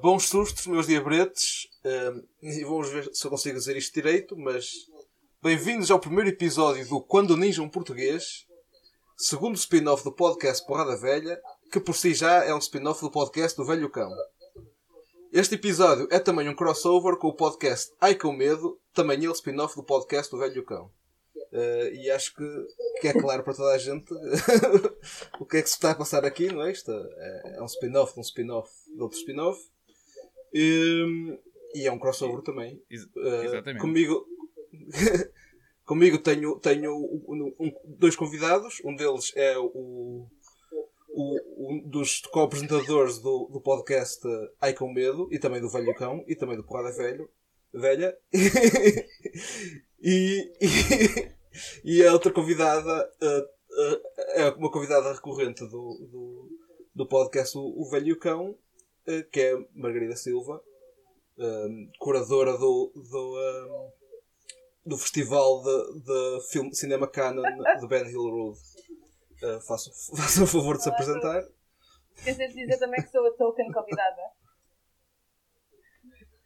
bons sustos, meus diabretes. Uh, e vamos ver se eu consigo dizer isto direito, mas bem-vindos ao primeiro episódio do Quando Ninja um Português, segundo spin-off do podcast Porrada Velha, que por si já é um spin-off do podcast do Velho Cão. Este episódio é também um crossover com o podcast Ai Com Medo, também ele spin-off do podcast do Velho Cão. Uh, e acho que, que é claro para toda a gente o que é que se está a passar aqui, não é? Isto é, é um spin-off de um spin-off de outro spin-off. E, e é um crossover também. Ex- Uh, exatamente. comigo comigo tenho, tenho um- um- dois convidados. Um deles é o, o- um dos co-apresentadores do, do podcast Ai Com Medo e também do Velho Cão e também do Porrada Velho, Velha. e, e, e a outra convidada uh, uh, é uma convidada recorrente do, do, do podcast O, o Velho Cão, que é Margarida Silva, um, curadora do, do, um, do Festival de, de filme, Cinema Canon de Ben Hill Road. Uh, faço, faço o favor de se apresentar. Esqueci de dizer também que sou a token convidada.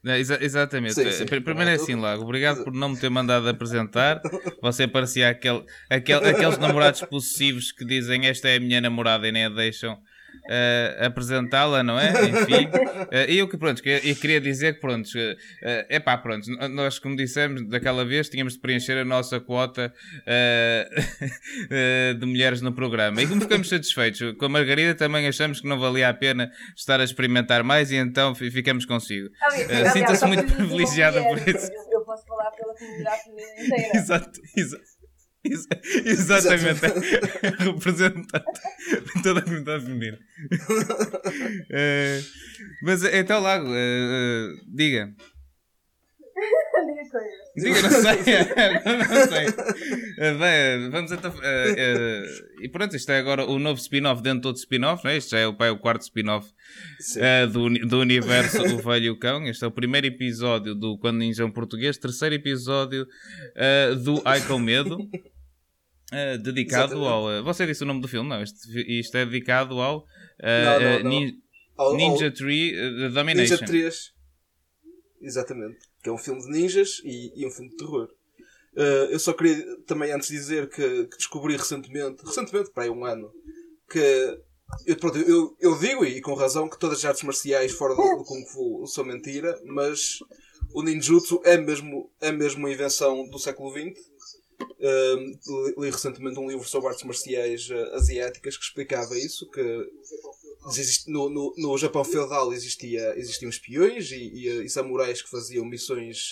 É, exa- exatamente. Sim, sim. Pr- Primeiro é assim, Lago. Obrigado por não me ter mandado apresentar. Você parecia aquele, aquele, aqueles namorados possessivos que dizem esta é a minha namorada e nem a deixam eh, apresentá-la, não é? Enfim. Eh, E eu que pronto, que eu queria dizer que pronto, é pá, pronto, nós como dissemos daquela vez tínhamos de preencher a nossa quota eh, eh, de mulheres no programa. E como ficamos satisfeitos com a Margarida, também achamos que não valia a pena estar a experimentar mais e então fi- ficamos consigo. Eh, aliás, sinta-se muito privilegiada por isso. Eu, eu posso falar pela comunidade inteira. Exato, exa- exa- exatamente. Representante de toda a comunidade feminina. Eh, mas então, Lago, eh, eh, diga. Diga coisas. Diga, não sei. não sei. Eh, bem, vamos então. eh, eh, e pronto, isto é agora o novo spin-off dentro de outro spin-off, não é? Isto é o, é o quarto spin-off eh, do, do universo O Velho e o Cão. Este é o primeiro episódio do Quando Ninja é Português, terceiro episódio eh, do Ai Com Medo. eh, dedicado Exatamente. ao. eh, você disse o nome do filme, não? Isto, isto é dedicado ao eh, Não, não, eh, não. Nin- Ao- Ninja Tree eh, Domination. Ninja 3. Exatamente. Que é um filme de ninjas e, e um filme de terror. Uh, eu só queria também antes dizer que, que descobri recentemente, recentemente, para aí um ano, que eu, pronto, eu, eu digo, e com razão, que todas as artes marciais fora do, do Kung Fu são mentira, mas o ninjutsu é mesmo, é mesmo uma invenção do século XX. Um, li, li recentemente um livro sobre artes marciais uh, asiáticas que explicava isso, que no, no, no Japão feudal existia, existiam espiões e, e, e samurais que faziam missões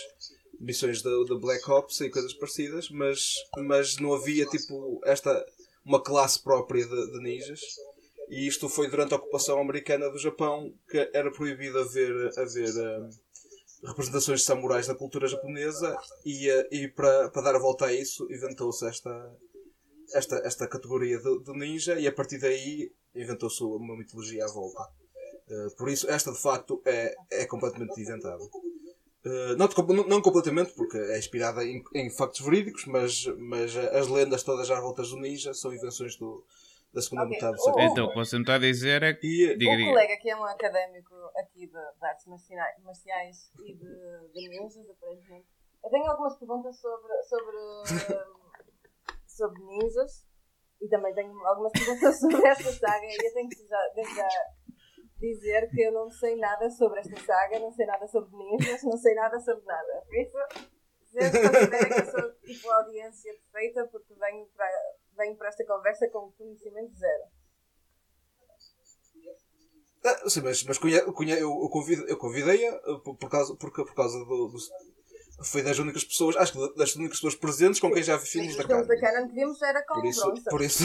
missões da, da Black Ops e coisas parecidas, mas, mas não havia tipo esta uma classe própria de, de ninjas. E isto foi durante a ocupação americana do Japão que era proibido haver, haver hum, representações de samurais da cultura japonesa e, eh, e para, para dar a volta a isso inventou-se esta, esta, esta categoria de ninja e a partir daí inventou-se uma mitologia à volta. Eh, por isso, esta de facto é, é completamente inventada. Eh, não, não, não completamente, porque é inspirada em, em factos verídicos, mas, mas as lendas todas às voltas do ninja são invenções do, da segunda Ok. metade do Oh, século. Então, o que você me está a dizer é que. E, Diga, um colega que é um académico aqui de, de artes marciais, marciais e de, de ninjas, aparentemente. Eu tenho algumas perguntas sobre, sobre, sobre ninjas e também tenho algumas perguntas sobre esta saga e eu tenho que já, desde já dizer que eu não sei nada sobre esta saga, não sei nada sobre ninjas, não sei nada sobre nada. Por isso, se considera que eu sou tipo a audiência perfeita porque venho para, venho para esta conversa com conhecimento zero. Ah, sim, mas, mas eu, eu, convido, eu convidei-a uh, por, por causa, por, por causa do. Foi das únicas pessoas, acho que das únicas pessoas presentes com quem já vi filmes da Os filmes Canon. da Canon que vimos era com Por o isso, Bronson. por isso.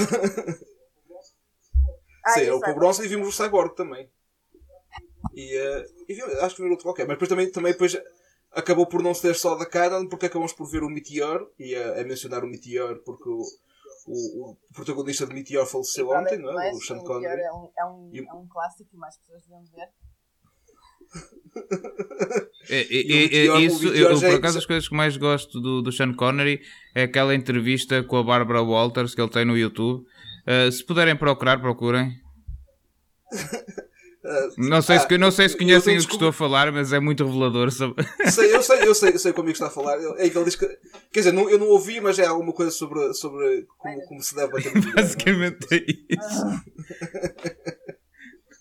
Ah, sim, era o com o. Bronson e vimos o Cyborg também. E, eh, e acho que vi outro qualquer. Mas depois também, também depois acabou por não ser só da Canon, porque acabamos por ver o Meteor, e a, a mencionar o Meteor, porque o, o, o protagonista de Meteor faleceu ontem, não é? O Sean Connery. É um, é, um, E- é um clássico e mais pessoas deviam ver. É, é, E é, é isso, eu, já é- por acaso, as coisas que mais gosto do, do Sean Connery é aquela entrevista com a Barbara Walters que ele tem no YouTube. Uh, se puderem procurar, procurem. Ah, Não sei, se, ah, não sei se eu conhecem o que estou a falar, mas é muito revelador. sobre- sei, eu sei, eu sei, eu sei como é que está a falar. É que ele diz que. Quer dizer, não, eu não ouvi, mas é alguma coisa sobre, sobre como, como se deve bater é? Basicamente é isso.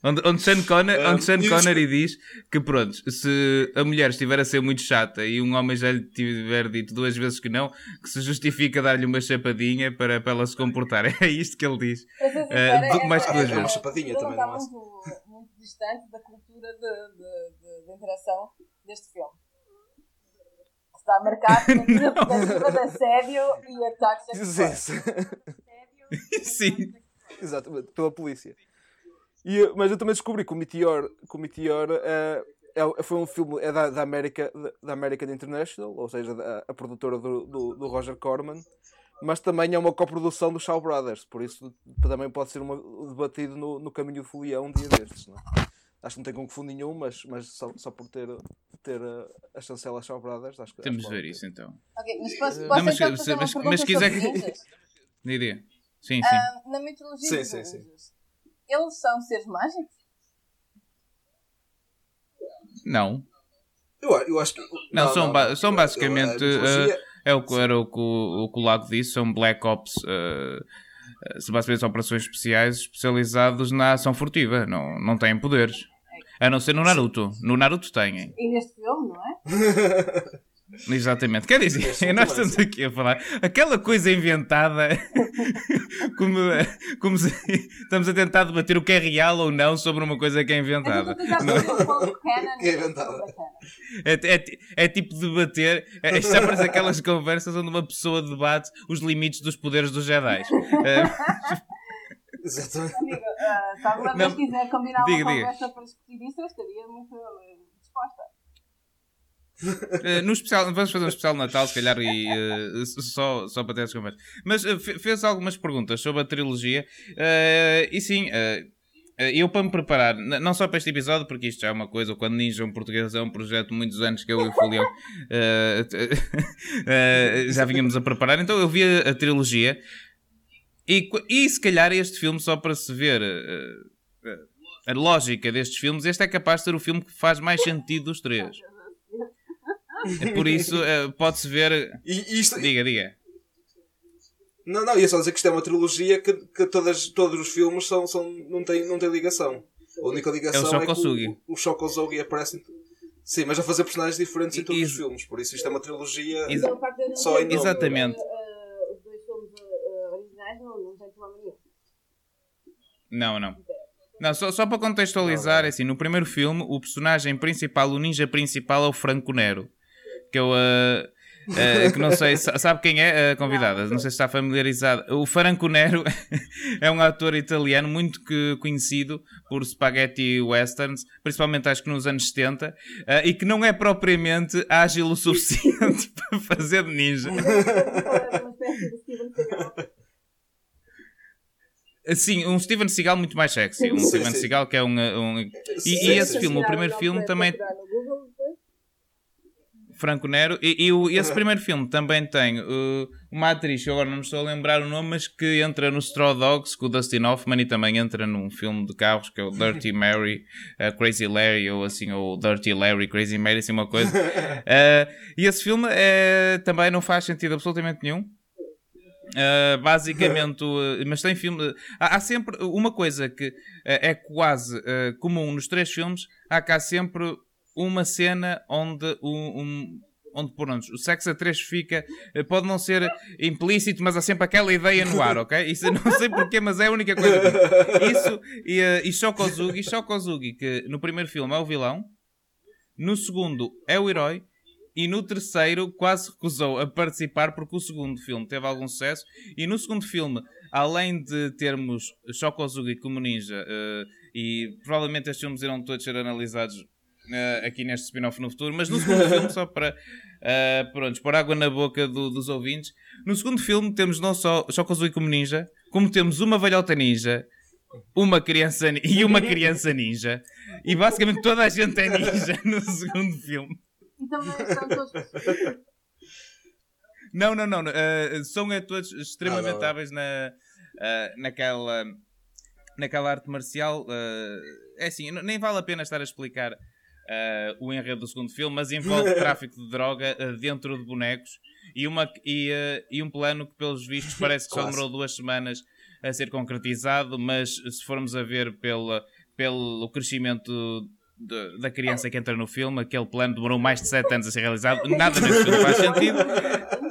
Onde, onde Sean, Connery, Ah, onde Sean Connery diz que, pronto, se a mulher estiver a ser muito chata e um homem já lhe tiver dito duas vezes que não, que se justifica dar-lhe uma chapadinha para, para ela se comportar. É isto que ele diz. Eh, sincera, do- mais que duas vezes. É uma ele também, está não é? muito, muito distante da cultura de, de, de, de interação deste filme. Está marcado de assédio e ataques sexuais. Sim. Exatamente, pela polícia. E, eh, mas eu também descobri que o Meteor, que o Meteor eh, é, foi um filme é da, da, América, da- American International, ou seja, da, a produtora do, do, do Roger Corman, mas também é uma coprodução do Shaw Brothers, por isso também pode ser uma, debatido no, no caminho do folião um dia destes. Não é? Acho que não tem confundo nenhum, mas, mas só, só por ter, ter eh, a chancela Shaw Brothers, acho que Temos de ver vale isso então. Ok, mas posso, Não, posso mas- então fazer uma mas- pergunta mas se quiser sobre que- ninjas? Diria. Sim, sim. Ah, na mitologia Sim, dos sim, sim. Eles são seres mágicos? Não. Eu, eu acho que. Não, são, ba- são Eu- basicamente. a mitologia- eh, é o que era o que o, o que o Lago disse, são Black Ops. são basicamente operações especiais especializados na ação furtiva. Não, não têm poderes. A não ser no Naruto. No Naruto têm. E neste filme, não é? Exatamente. Quer dizer, nós estamos aqui a falar aquela coisa inventada, como, como se estamos a tentar debater o que é real ou não sobre uma coisa que é inventada. é inventada. É, é ti- é tipo debater, é, já parece aquelas conversas onde uma pessoa debate os limites dos poderes dos Jedi. Exatamente. Amigo, ah, se alguma Não, vez quiser combinar diga, uma diga. conversa para discutir isso, eu estaria muito eh, disposta. Eh, no especial, vamos fazer um especial de Natal, se calhar, e, eh, só, só para ter essa conversa. Mas fe- fez algumas perguntas sobre a trilogia, e sim, eu para me preparar, não só para este episódio, porque isto já é uma coisa, quando Ninja um português é um projeto de muitos anos que eu e o eh, já vínhamos a preparar, então eu vi a, a trilogia, e, e se calhar este filme, só para se ver. a lógica destes filmes, este é capaz de ser o filme que faz mais sentido dos três. É por isso, eh, pode-se ver. E isto, Diga, diga. Não, não, ia só dizer que isto é uma trilogia que, que todas, todos os filmes são, são, não, têm, não têm ligação. A única ligação é, que Shokosugi. o, o Shokosugi aparece. Sim, mas a fazer personagens diferentes em todos os filmes. Por isso isto é uma trilogia. Ex- o Só em nome. Exatamente. eh, eh, os dois filmes originais não, não tem problema nenhum. Não, não. Não, só, só para contextualizar, é assim, no primeiro filme, o personagem principal, o ninja principal é o Franco Nero. Que eu. eh, eh, que não sei, sa- sabe quem é a convidada? Não sei se está familiarizada. O Franco Nero é um ator italiano muito conhecido por spaghetti westerns, principalmente acho que nos anos 70, eh, e que não é propriamente ágil o suficiente para fazer de ninja. Sim, um Steven Seagal muito mais sexy. Um Sim, Steven sim. Seagal que é um. um- e, Sim, e esse filme, o primeiro filme também. procurar no Google depois. Franco Nero. E, e o- esse primeiro filme também tem uh, uma atriz, eu agora não me estou a lembrar o nome, mas que entra no Straw Dogs com o Dustin Hoffman e também entra num filme de carros que é o Dirty Mary, uh, Crazy Larry, ou assim, ou Dirty Larry, Crazy Mary, assim uma coisa. Uh, e esse filme eh, também não faz sentido absolutamente nenhum. Uh, basicamente, uh, mas tem filme. Há, há sempre uma coisa que uh, é quase uh, comum nos três filmes: há cá sempre uma cena onde um. um- Onde, pronto, o sexo a três fica, uh, pode não ser implícito, mas há sempre aquela ideia no ar, ok? Isso não sei porquê, mas é a única coisa. que. Isso e, uh, e Shokozugi, Shokozugi, que no primeiro filme é o vilão, no segundo é o herói, e no terceiro quase recusou a participar porque o segundo filme teve algum sucesso. E no segundo filme, além de termos Shokozugi como ninja eh, E provavelmente estes filmes irão todos ser analisados uh, aqui neste spin-off no futuro. Mas no segundo filme, só para uh, pronto, pôr água na boca do- dos ouvintes, no segundo filme temos não só Shokuzui como ninja, como temos uma velhota ninja, uma criança e uma criança ninja. E basicamente toda a gente é ninja no segundo filme. E também estão todos. Não, não, não. eh, são eh, todos extremamente Ah, hábeis na, eh, naquela, naquela arte marcial. eh, é assim, nem vale a pena estar a explicar eh, o enredo do segundo filme, mas envolve tráfico de droga eh, dentro de bonecos e, uma, e, eh, e um plano que, pelos vistos, parece que só demorou duas semanas a ser concretizado, mas se formos a ver pela, pelo crescimento de- da criança que entra no filme, aquele plano demorou mais de 7 anos a ser realizado. Nada nesse filme faz sentido.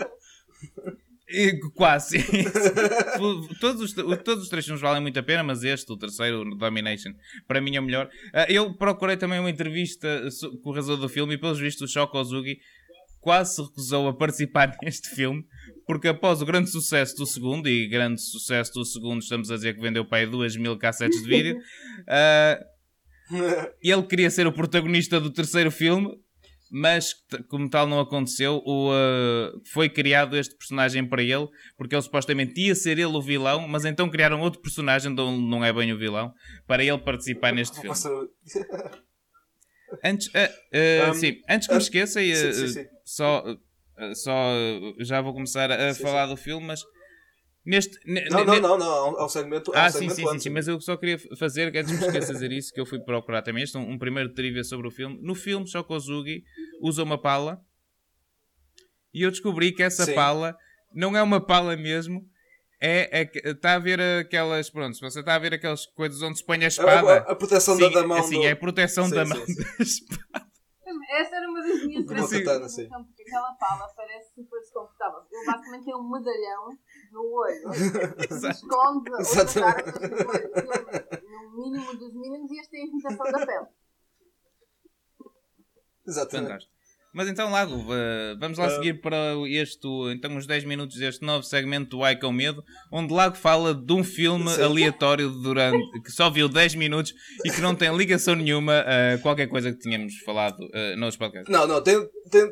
Quase. todos, os, todos os três filmes valem muito a pena, mas este, o terceiro, o Domination, para mim é o melhor. Ah, eu procurei também uma entrevista com o realizador do filme e, pelos vistos, o Shoko Ozugi quase se recusou a participar neste filme, porque após o grande sucesso do segundo, e grande sucesso do segundo, estamos a dizer que vendeu para aí 2 mil cassetes de vídeo, ah, ele queria ser o protagonista do terceiro filme, mas como tal não aconteceu. O, uh, foi criado este personagem para ele, porque ele supostamente ia ser ele o vilão, mas então criaram outro personagem, onde não é bem o vilão, para ele participar neste filme. Antes, uh, uh, Um, sim, antes que me um, esqueça, sim, sim, sim. só, só já vou começar a falar do filme, mas neste. ne- Não, não, não, não. um segmento. ah, sim, segmento sim, sim, sim, mas eu só queria fazer, antes de me esqueça de dizer isso, que eu fui procurar também este, um, um primeiro trivia sobre o filme. No filme, Shokozugi usa uma pala e eu descobri que essa Sim. pala não é uma pala mesmo. É, é, está a ver aquelas, pronto, se você está a ver aquelas coisas onde se põe a A, espada. a- a proteção sim, da, da mão. assim, do... é a proteção Sim, da sim, mão sim. da espada. Essa era uma das minhas grandes sim. porque aquela pala parece super desconfortável. Ele basicamente tem um medalhão no olho. Esconde Exatamente. armas no olho. No mínimo dos mínimos e este tem a imitação da pele. Exatamente. Fantástico. Mas então, Lago, uh, vamos lá Ah. seguir para este, então, uns 10 minutos deste novo segmento do Ai com Medo, onde Lago fala de um filme Sim. aleatório durante, que só viu 10 minutos e que não tem ligação nenhuma a qualquer coisa que tínhamos falado uh, nos podcasts. Não, não, tem. tem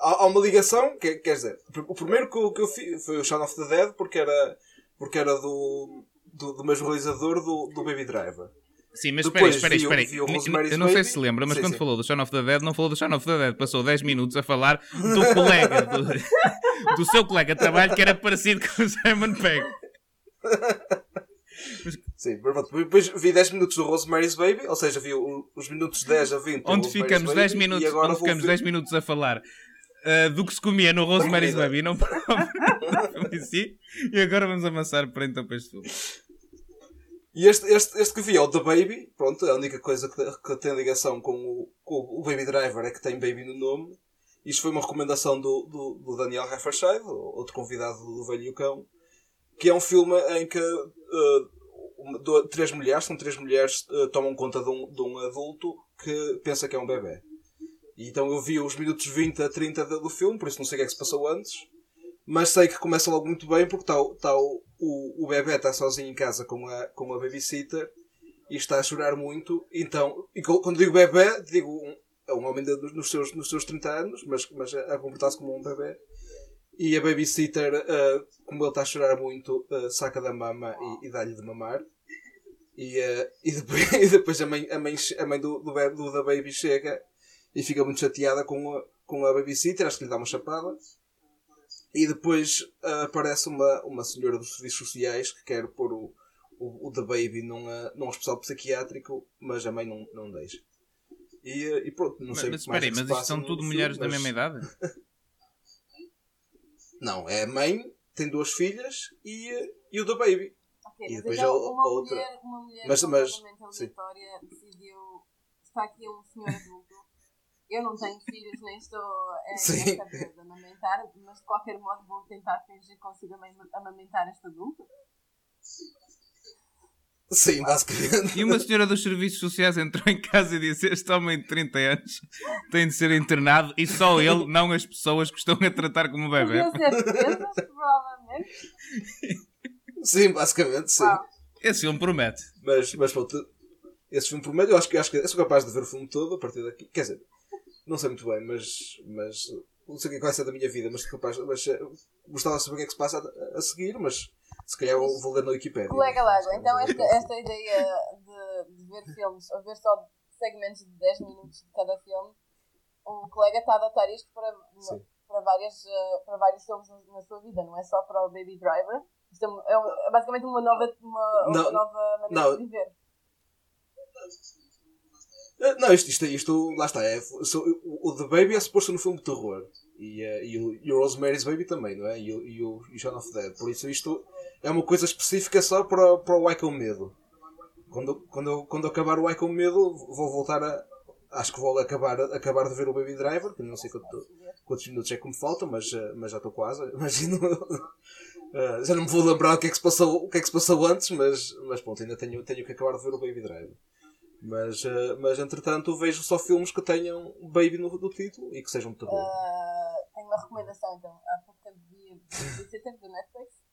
há, há uma ligação, que, quer dizer, o primeiro que, eu- que eu fiz foi o Shaun of the Dead, porque era, porque era do, do, do mesmo realizador do, do Baby Driver. Sim, mas espera aí, espera aí, espera aí. Eu não sei Baby. se lembra, mas Sim, quando sim. falou do Shaun of the Dead, não falou do Shaun of the Dead. Passou 10 minutos a falar do colega, do, do seu colega de trabalho que era parecido com o Simon Pegg. Sim, pronto. depois vi 10 minutos do Rosemary's Baby, ou seja, vi os minutos 10 a 20 do onde ficamos Baby, 10 e minutos, agora onde ficamos ver- 10 minutos a falar uh, do que se comia no Rosemary's. Baby não para si. E agora vamos avançar para então para este filme. E este, este, este que vi é o The Baby, pronto, a única coisa que, que tem ligação com o, com o Baby Driver é que tem Baby no nome. Isto foi uma recomendação do, do, do Daniel Hefferscheid, outro convidado do Velho Cão, que é um filme em que uh, do- três mulheres, são três mulheres, uh, tomam conta de um, de um adulto que pensa que é um bebê. E então eu vi os minutos 20 a 30 do filme, por isso não sei o que é que se passou antes. Mas sei que começa logo muito bem porque o- está o, o, o bebê está sozinho em casa com a, com a babysitter e está a chorar muito. Então, e quando digo bebê, digo um, é um homem de- nos, seus, nos seus 30 anos, mas, mas a, comportar-se como um bebê. E a babysitter, ah, como ele está a chorar muito, ah, saca da mama e, e dá-lhe de mamar. E, ah, e depois, e depois a mãe, a mãe, a mãe do, do, do- da baby chega e fica muito chateada com a, com a babysitter, acho que lhe dá uma chapada. E depois ah, aparece uma, uma senhora dos serviços sociais que quer pôr o, o, o The Baby num, ah, num hospital psiquiátrico, mas a mãe não, não deixa. E, ah, e pronto, não Mas, sei mas mais espera aí, mas isto são tudo filme, mulheres da mas- mesma idade? Não, é a mãe, tem duas filhas e, e o The Baby. Ok, E mas depois então a- a uma outra- mulher, uma mulher Mas- mas- sim. aleatória decidiu. Está aqui um senhor adulto. Eu não tenho filhos, nem estou em Sim. de amamentar, mas de qualquer modo vou tentar fingir que consigo ama- amamentar este adulto. Sim, basicamente. E uma senhora dos serviços sociais entrou em casa e disse: Este homem de 30 anos tem de ser internado e só ele, não as pessoas que estão a tratar como bebê. Provavelmente. Sim, basicamente, sim. Uau. Esse filme promete. Mas, mas pronto. esse filme meio. Eu acho que, acho que eu sou capaz de ver o filme todo a partir daqui. Quer dizer, não sei muito bem, mas. mas não sei o que é que vai ser da minha vida, mas capaz. Mas, eh, gostava de saber o que é que se passa a, a seguir, mas se calhar vou, vou ler na Wikipedia. Colega Lago, então esta, esta ideia de, de ver filmes, ou ver só segmentos de 10 minutos de cada filme, o colega está a adaptar isto para, Sim. para, várias, eh, para vários filmes na, sua vida, não é só para o Baby Driver. Isto é, é é basicamente uma nova, uma, uma Não, nova maneira não. de viver. Eh, Não, isto, isto, isto lá está. É, o, o The Baby é suposto no filme de terror. E, eh, e, o, Rosemary's Baby também, não é? E, e, o, e Shaun of Dead. Por isso isto é uma coisa específica só para, para o Ai com Medo. Quando, quando, quando acabar o Ai com Medo, vou voltar a. Acho que vou acabar, acabar de ver o Baby Driver, que não sei quanto, quantos minutos é que me faltam, mas, eh, mas já estou quase. Imagino. Eh, já não me vou lembrar o que é que se passou, o que é que se passou antes, mas, mas pronto, ainda tenho, tenho que acabar de ver o Baby Driver. Mas, eh, mas entretanto vejo só filmes que tenham Baby no, no título e que sejam de terror. Ah, tenho uma recomendação então. Há pouco tempo vi Babysitter do Netflix.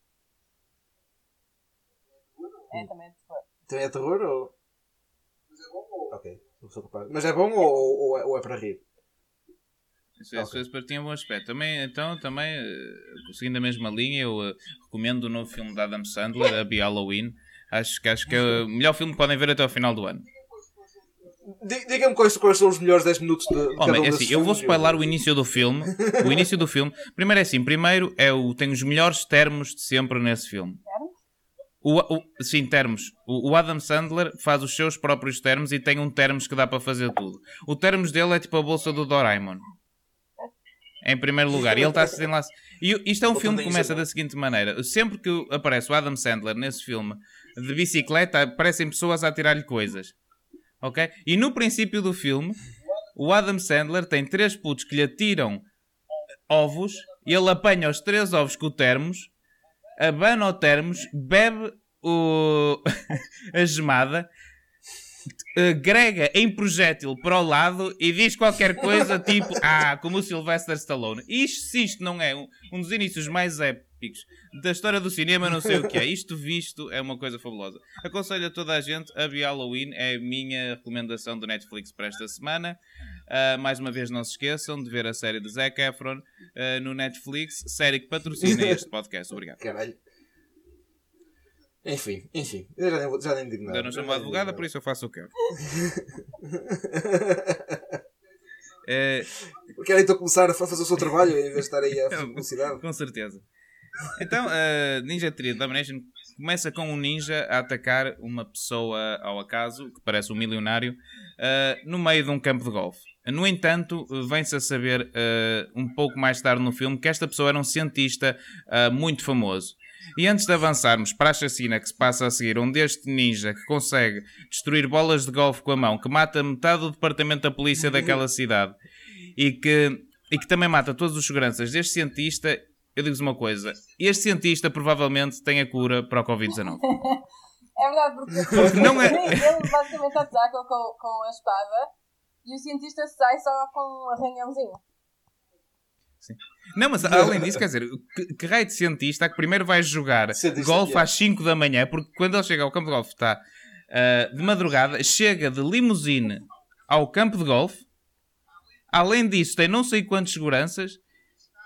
É também de terror. Também é terror ou. Ok, não sou capaz. Mas é bom ou, ou, é, ou é para rir? Isso, isso, isso para ti é um bom aspecto. Também, então, também, eh, seguindo a mesma linha, eu eh, recomendo o novo filme de Adam Sandler, A Be Halloween. Acho que, acho que é o melhor filme que podem ver até ao final do ano. Di- Diga-me quais, quais são os melhores 10 minutos de, de Homem, é assim, eu vou spoiler o início do filme. O início do filme. Primeiro é assim, primeiro é o, tem os melhores termos de sempre nesse filme. Termos? O, o- sim, termos. O, o Adam Sandler faz os seus próprios termos e tem um termos que dá para fazer tudo. O termos dele é tipo a bolsa do Doraemon. Em primeiro lugar. E ele está assim lá. E o- isto é um filme que começa da seguinte maneira: sempre que aparece o Adam Sandler nesse filme de bicicleta, aparecem pessoas a tirar-lhe coisas. Ok? E no princípio do filme, o Adam Sandler tem três putos que lhe atiram ovos e ele apanha os três ovos com o termos, abana o termos, bebe o... a gemada, grega em projétil para o lado e diz qualquer coisa tipo, ah, como o Sylvester Stallone. Isto, se isto não é um, um dos inícios mais épicos da história do cinema, não sei o que é. Isto visto é uma coisa fabulosa. Aconselho a toda a gente, a Be Halloween é a minha recomendação do Netflix para esta semana. Ah, mais uma vez, não se esqueçam de ver a série de Zac Efron ah, no Netflix, série que patrocina este podcast. Obrigado. Caralho. Enfim, enfim. Eu já nem, vou- já nem digo nada. Eu não sou uma advogada, por isso eu faço o que quero. Eh, Querem então começar a fa- fazer o seu trabalho em vez de estar aí a publicidade? Com certeza. Então, a Ninja Theory Domination começa com um ninja a atacar uma pessoa ao acaso, que parece um milionário, ah, no meio de um campo de golfe. No entanto, vem-se a saber ah, um pouco mais tarde no filme que esta pessoa era um cientista ah, muito famoso. E antes de avançarmos para a chacina que se passa a seguir, onde este ninja que consegue destruir bolas de golfe com a mão, que mata metade do departamento da polícia daquela cidade e que, e que também mata todos os seguranças deste cientista, eu digo-vos uma coisa: este cientista provavelmente tem a cura para o Covid-19. É verdade, porque não é- ele basicamente ataca com, com a espada e o cientista sai só com um arranhãozinho. Não, mas além disso, quer dizer, que, que raio de cientista é que primeiro vai jogar Cientista golfe é. às 5 da manhã, porque quando ele chega ao campo de golfe está ah, de madrugada, chega de limusine ao campo de golfe, além disso, tem não sei quantos seguranças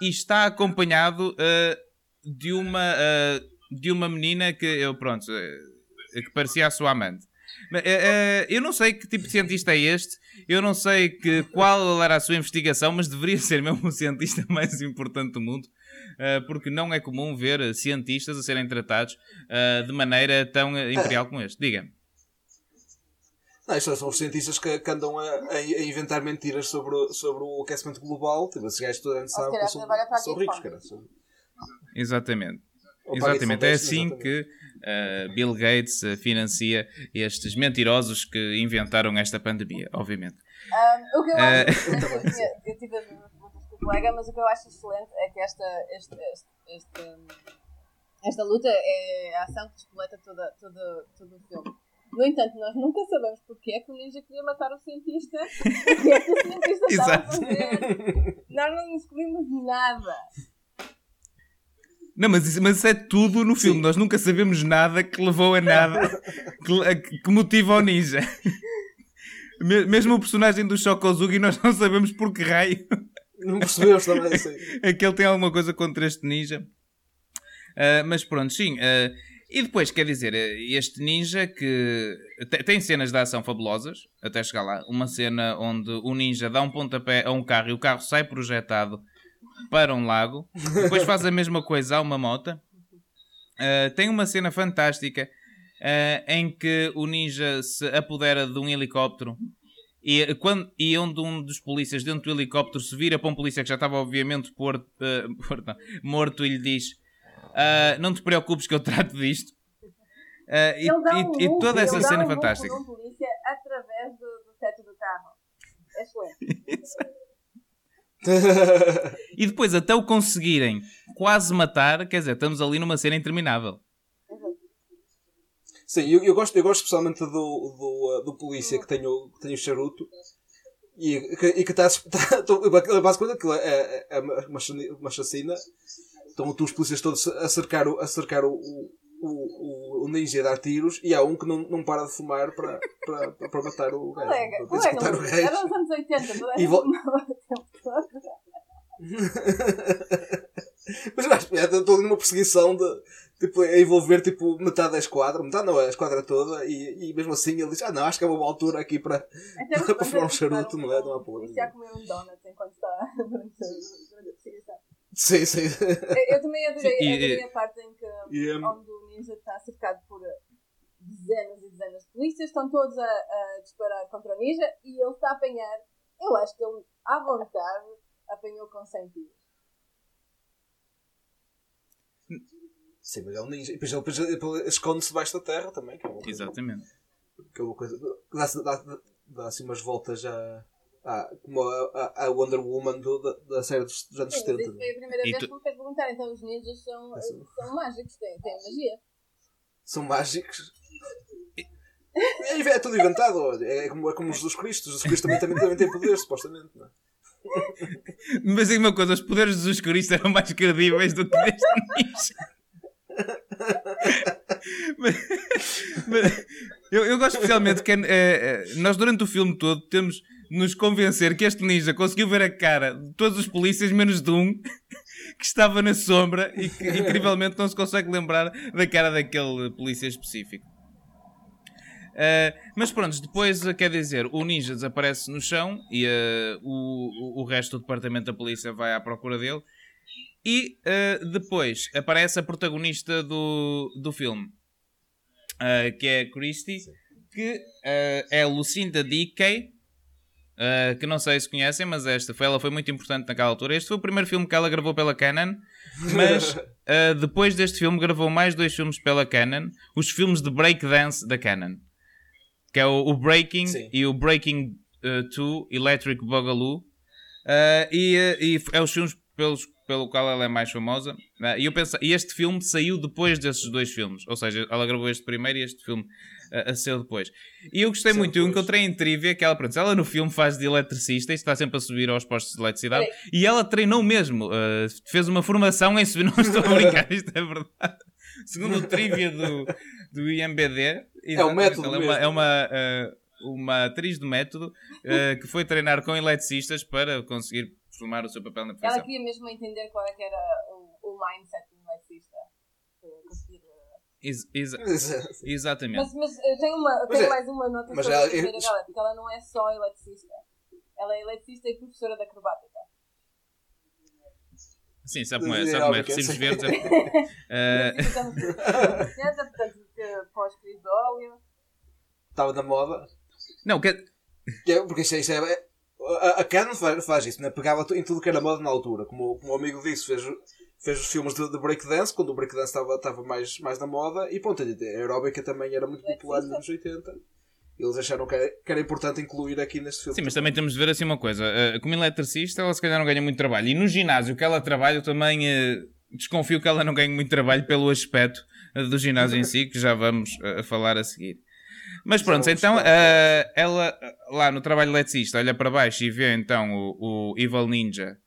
e está acompanhado ah, de uma ah, de uma menina que eu pronto eh, que parecia a sua amante. Mas, eh, Eu não sei que tipo de cientista é este, eu não sei que, qual era a sua investigação, mas deveria ser mesmo o cientista mais importante do mundo, eh, porque não é comum ver cientistas a serem tratados de maneira tão imperial como este. Diga-me. Não, isto são os cientistas que, que andam a, a- a inventar mentiras sobre, o- sobre o aquecimento global. Tipo, esses gajos toda a gente sabe que são, são ricos, cara. Exatamente. A Exatamente, é assim que eh, Bill Gates eh, financia estes mentirosos que inventaram esta pandemia, obviamente. Um, o que eu Eh, acho eu, tinha- eu tive as mesmas perguntas que o colega, mas o que eu acho excelente é que esta, este, este, este, esta luta é a ação que despoleta toda, toda, todo o filme. No entanto, nós nunca sabemos porque é que o ninja queria matar o cientista. O que é que o cientista estava a Exato. fazer. Nós não descobrimos nada. Não, mas isso, mas isso é tudo no filme. Sim. Nós nunca sabemos nada que levou a nada que, que motiva o ninja. Me- Mesmo o personagem do Shokozugi, nós não sabemos por que raio Não percebemos também, sim. é que ele tem alguma coisa contra este ninja. Ah, mas pronto, sim. ah, e depois, quer dizer, eh, este ninja que te- tem cenas de ação fabulosas, até chegar lá. Uma cena onde o ninja dá um pontapé a um carro e o carro sai projetado para um lago. Depois faz a mesma coisa a uma moto. Ah, tem uma cena fantástica ah, em que o ninja se apodera de um helicóptero e, quando, e onde um dos polícias dentro do helicóptero se vira para um polícia que já estava obviamente por, eh, por- não, morto e lhe diz "Ah, não te preocupes que eu trato disto e, um e- e toda essa cena um fantástica num polícia através do, do teto do carro. É excelente. e depois até o conseguirem quase matar quer dizer, estamos ali numa cena interminável Sim, eu, eu gosto, eu gosto especialmente do, do, uh, do polícia que tem o, que tem o charuto e que, e que está. está basicamente aquilo é, é, é uma, uma chacina. Estão os polícias todos a cercar o, a cercar o, o, o, o ninja e a dar tiros e há um que não, não para de fumar para, para, para, matar o gajo. Colega, para colega, era nos anos 80, toda a O. Mas eu acho que estou numa perseguição de tipo, a envolver tipo, metade da esquadra, metade não é a esquadra toda, e, e mesmo assim ele diz: Ah, não, acho que é uma boa altura aqui para. Até Para fumar um charuto, não é? Não há problema. Já comer um donut enquanto está durante a perseguição. Sim, sim. Eu, eu também adorei, e- adorei a parte em que E, um, onde o ninja está cercado por dezenas e dezenas de polícias, estão todos a, a disparar contra o ninja e ele está a apanhar. Eu acho que ele, à vontade, apanhou com 100 tiros. sim, mas é um ninja. E depois ele, depois ele esconde-se debaixo da terra também, que é uma coisa. exatamente Que é uma coisa. Dá, dá, dá assim umas voltas já. Ah, como a, a, a Wonder Woman do, da, da série dos, anos Sim, mas 70. isso foi a primeira E vez tu- que me fez perguntar. Então os ninjas são, Sim. são mágicos, têm, têm magia. São mágicos. É, é tudo inventado. É como, é como Jesus Cristo. Jesus Cristo também, também, também tem poder, supostamente. Não é? mas aí uma coisa, os poderes de Jesus Cristo eram mais credíveis do que deste mas eu, eu gosto especialmente que é, é, nós durante o filme todo temos nos convencer que este ninja conseguiu ver a cara de todos os polícias menos de um que estava na sombra e que incrivelmente não se consegue lembrar da cara daquele polícia específico. Uh, mas pronto, depois uh, quer dizer, o ninja desaparece no chão e uh, o, o, resto do departamento da polícia vai à procura dele. E uh, depois aparece a protagonista do, do filme, que é a Christie, que é Lucinda Dickey, uh, que não sei se conhecem, mas esta foi, ela foi muito importante naquela altura. Este foi o primeiro filme que ela gravou pela Canon, mas uh, depois deste filme gravou mais dois filmes pela Canon, os filmes de breakdance da Canon, que é o, o Breaking Sim. e o Breaking 2 Electric Boogaloo. Uh, e, uh, e é os filmes pelos, pelo qual ela é mais famosa. Uh, e eu penso, e este filme saiu depois desses dois filmes. Ou seja, ela gravou este primeiro e este filme uh, saiu depois. E eu gostei Saiu muito. Eu depois. encontrei em trivia que ela, pronto, ela no filme faz de eletricista e está sempre a subir aos postos de eletricidade. E ela treinou mesmo. uh, fez uma formação em subir. Não estou a brincar, isto é verdade. Segundo o trivia do, do IMBD, exatamente, método ela é uma, mesmo. é uma, uh, uma atriz do método uh, que foi treinar com eletricistas para conseguir formar o seu papel na Ela profissão. queria mesmo entender qual é que era o, o mindset do eletricista. para conseguir, uh, Ex- exa- Exato. exatamente. Mas, mas eu tenho, uma, eu tenho é- mais uma nota sobre ela- a carreira eu- ela não é só eletricista. Ela é eletricista e professora de acrobática. Sim, sabe como é? É, Sabe como é? é Recibos verdes. é- Uh, Que pós-crise de óleo. Estava na moda. não, que, é- Porque isso, é- isso é. A, a Canon faz, faz isso, né? pegava em tudo que era moda na altura. Como, como o amigo disse, fez, fez os filmes de, de breakdance, quando o breakdance estava, estava mais, mais na moda. E pronto, a aeróbica também era muito popular nos anos 80. Eles acharam que era, que era importante incluir aqui neste filme. sim, mas também temos de ver assim uma coisa. Uh, como eletricista, ela se calhar não ganha muito trabalho. E no ginásio que ela trabalha, eu também uh, desconfio que ela não ganhe muito trabalho pelo aspecto do ginásio em si, que já vamos uh, falar a seguir. Mas pronto, então uh, ela uh, lá no trabalho eletricista olha para baixo e vê então o, o Evil Ninja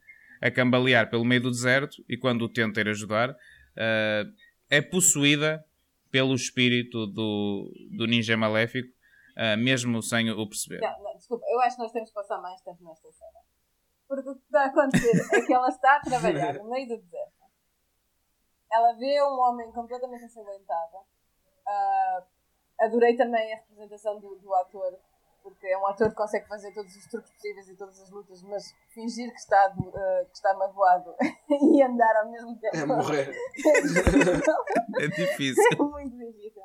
a cambalear pelo meio do deserto e quando o tenta ir ajudar, uh, é possuída pelo espírito do, do ninja maléfico, ah, mesmo sem o perceber. Não, não, desculpa, eu acho que nós temos que passar mais tempo nesta cena. Porque o que está a acontecer é que ela está a trabalhar no meio do deserto. Ela vê um homem completamente ensanguentado. Ah, adorei também a representação do, do ator, porque é um ator que consegue fazer todos os truques possíveis e todas as lutas, mas fingir que está, ah, que está magoado e andar ao mesmo tempo. É morrer. É difícil. É muito difícil.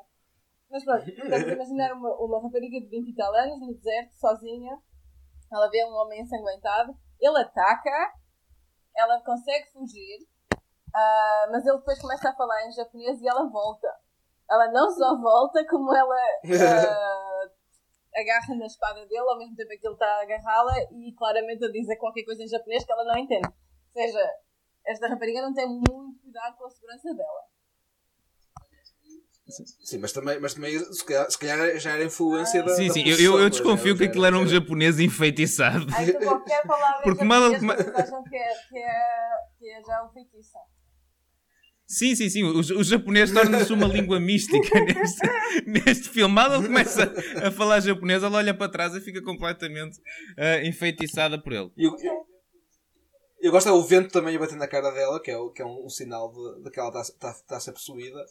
Mas pronto, a imaginar uma, uma rapariga de 20 e tal anos no deserto, sozinha. Ela vê um homem ensanguentado, ele ataca, ela consegue fugir, ah, mas ele depois começa a falar em japonês e ela volta. Ela não só volta, como ela ah, agarra na espada dele ao mesmo tempo que ele está a agarrá-la e claramente a dizer qualquer coisa em japonês que ela não entende. Ou seja, esta rapariga não tem muito cuidado com a segurança dela. Sim, mas também, mas também se, calhar, se calhar já era influência da. Sim, da sim, eu, eu, desconfio que aquilo era um japonês enfeitiçado. Aí tu qualquer palavra Porque em mal- acham que é, que é, que é já um feitiço. Sim, sim, sim. O, o japonês torna-se uma língua mística neste, neste filme. Mal ele começa a falar japonês, ela olha para trás e fica completamente ah, enfeitiçada por ele. Eu, eu, eu gosto é o vento também a bater na cara dela, que é, que é um, um sinal de, de que ela está tá, a ser possuída.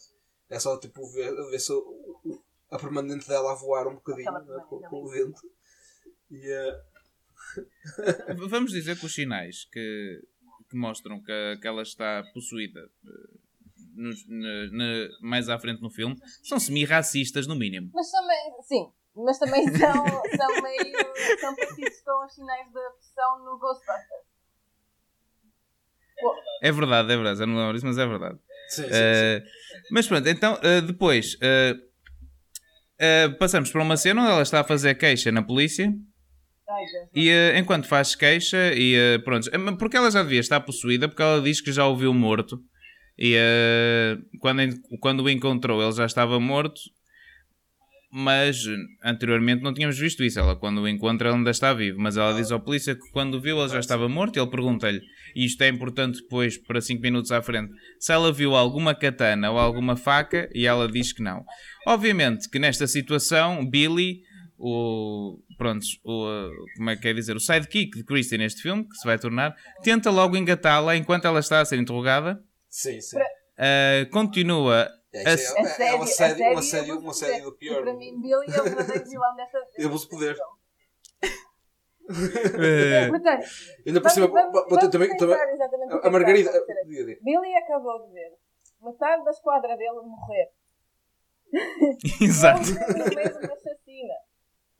É só tipo ver, ver se a permanente dela a voar um bocadinho né, com, com o vento. E, V- Vamos dizer que os sinais que, que mostram que, que ela está possuída eh, nos- mais à frente no filme são semi-racistas, no mínimo. Mas também, sim, mas também são, são meio. são parecidos com os sinais da pressão no Ghostbusters. É verdade, é verdade. Eu não lembro disso, mas é verdade. sim, sim, Eh, mas pronto, então eh, depois eh, passamos para uma cena onde ela está a fazer queixa na polícia Ai, e enquanto faz queixa e pronto, porque ela já devia estar possuída porque ela diz que já o viu morto e eh, quando, quando o encontrou ele já estava morto mas eh, anteriormente não tínhamos visto isso. Ela, quando o encontra, ele ainda está vivo. Mas ela diz ao polícia que quando o viu, ele já estava morto. Ele pergunta-lhe, e isto é importante depois, para 5 minutos à frente, se ela viu alguma katana ou alguma faca. E ela diz que não. Obviamente que nesta situação, Billy, o. Pronto, o, uh, como é que é dizer? O sidekick de Christie neste filme, que se vai tornar, tenta logo engatá-la enquanto ela está a ser interrogada. Sim, sim. Uh, continua. É, isto é, É é, sério, um é assédio, sério, um assédio, um assédio do pior. E para mim, Billy é o verdadeiro vilão desta. Eu vou poder. uh, Portanto, Ainda por cima, também, também, a é Margarida. Billy acabou de ver metade da esquadra dele morrer. exato. Ele chacina.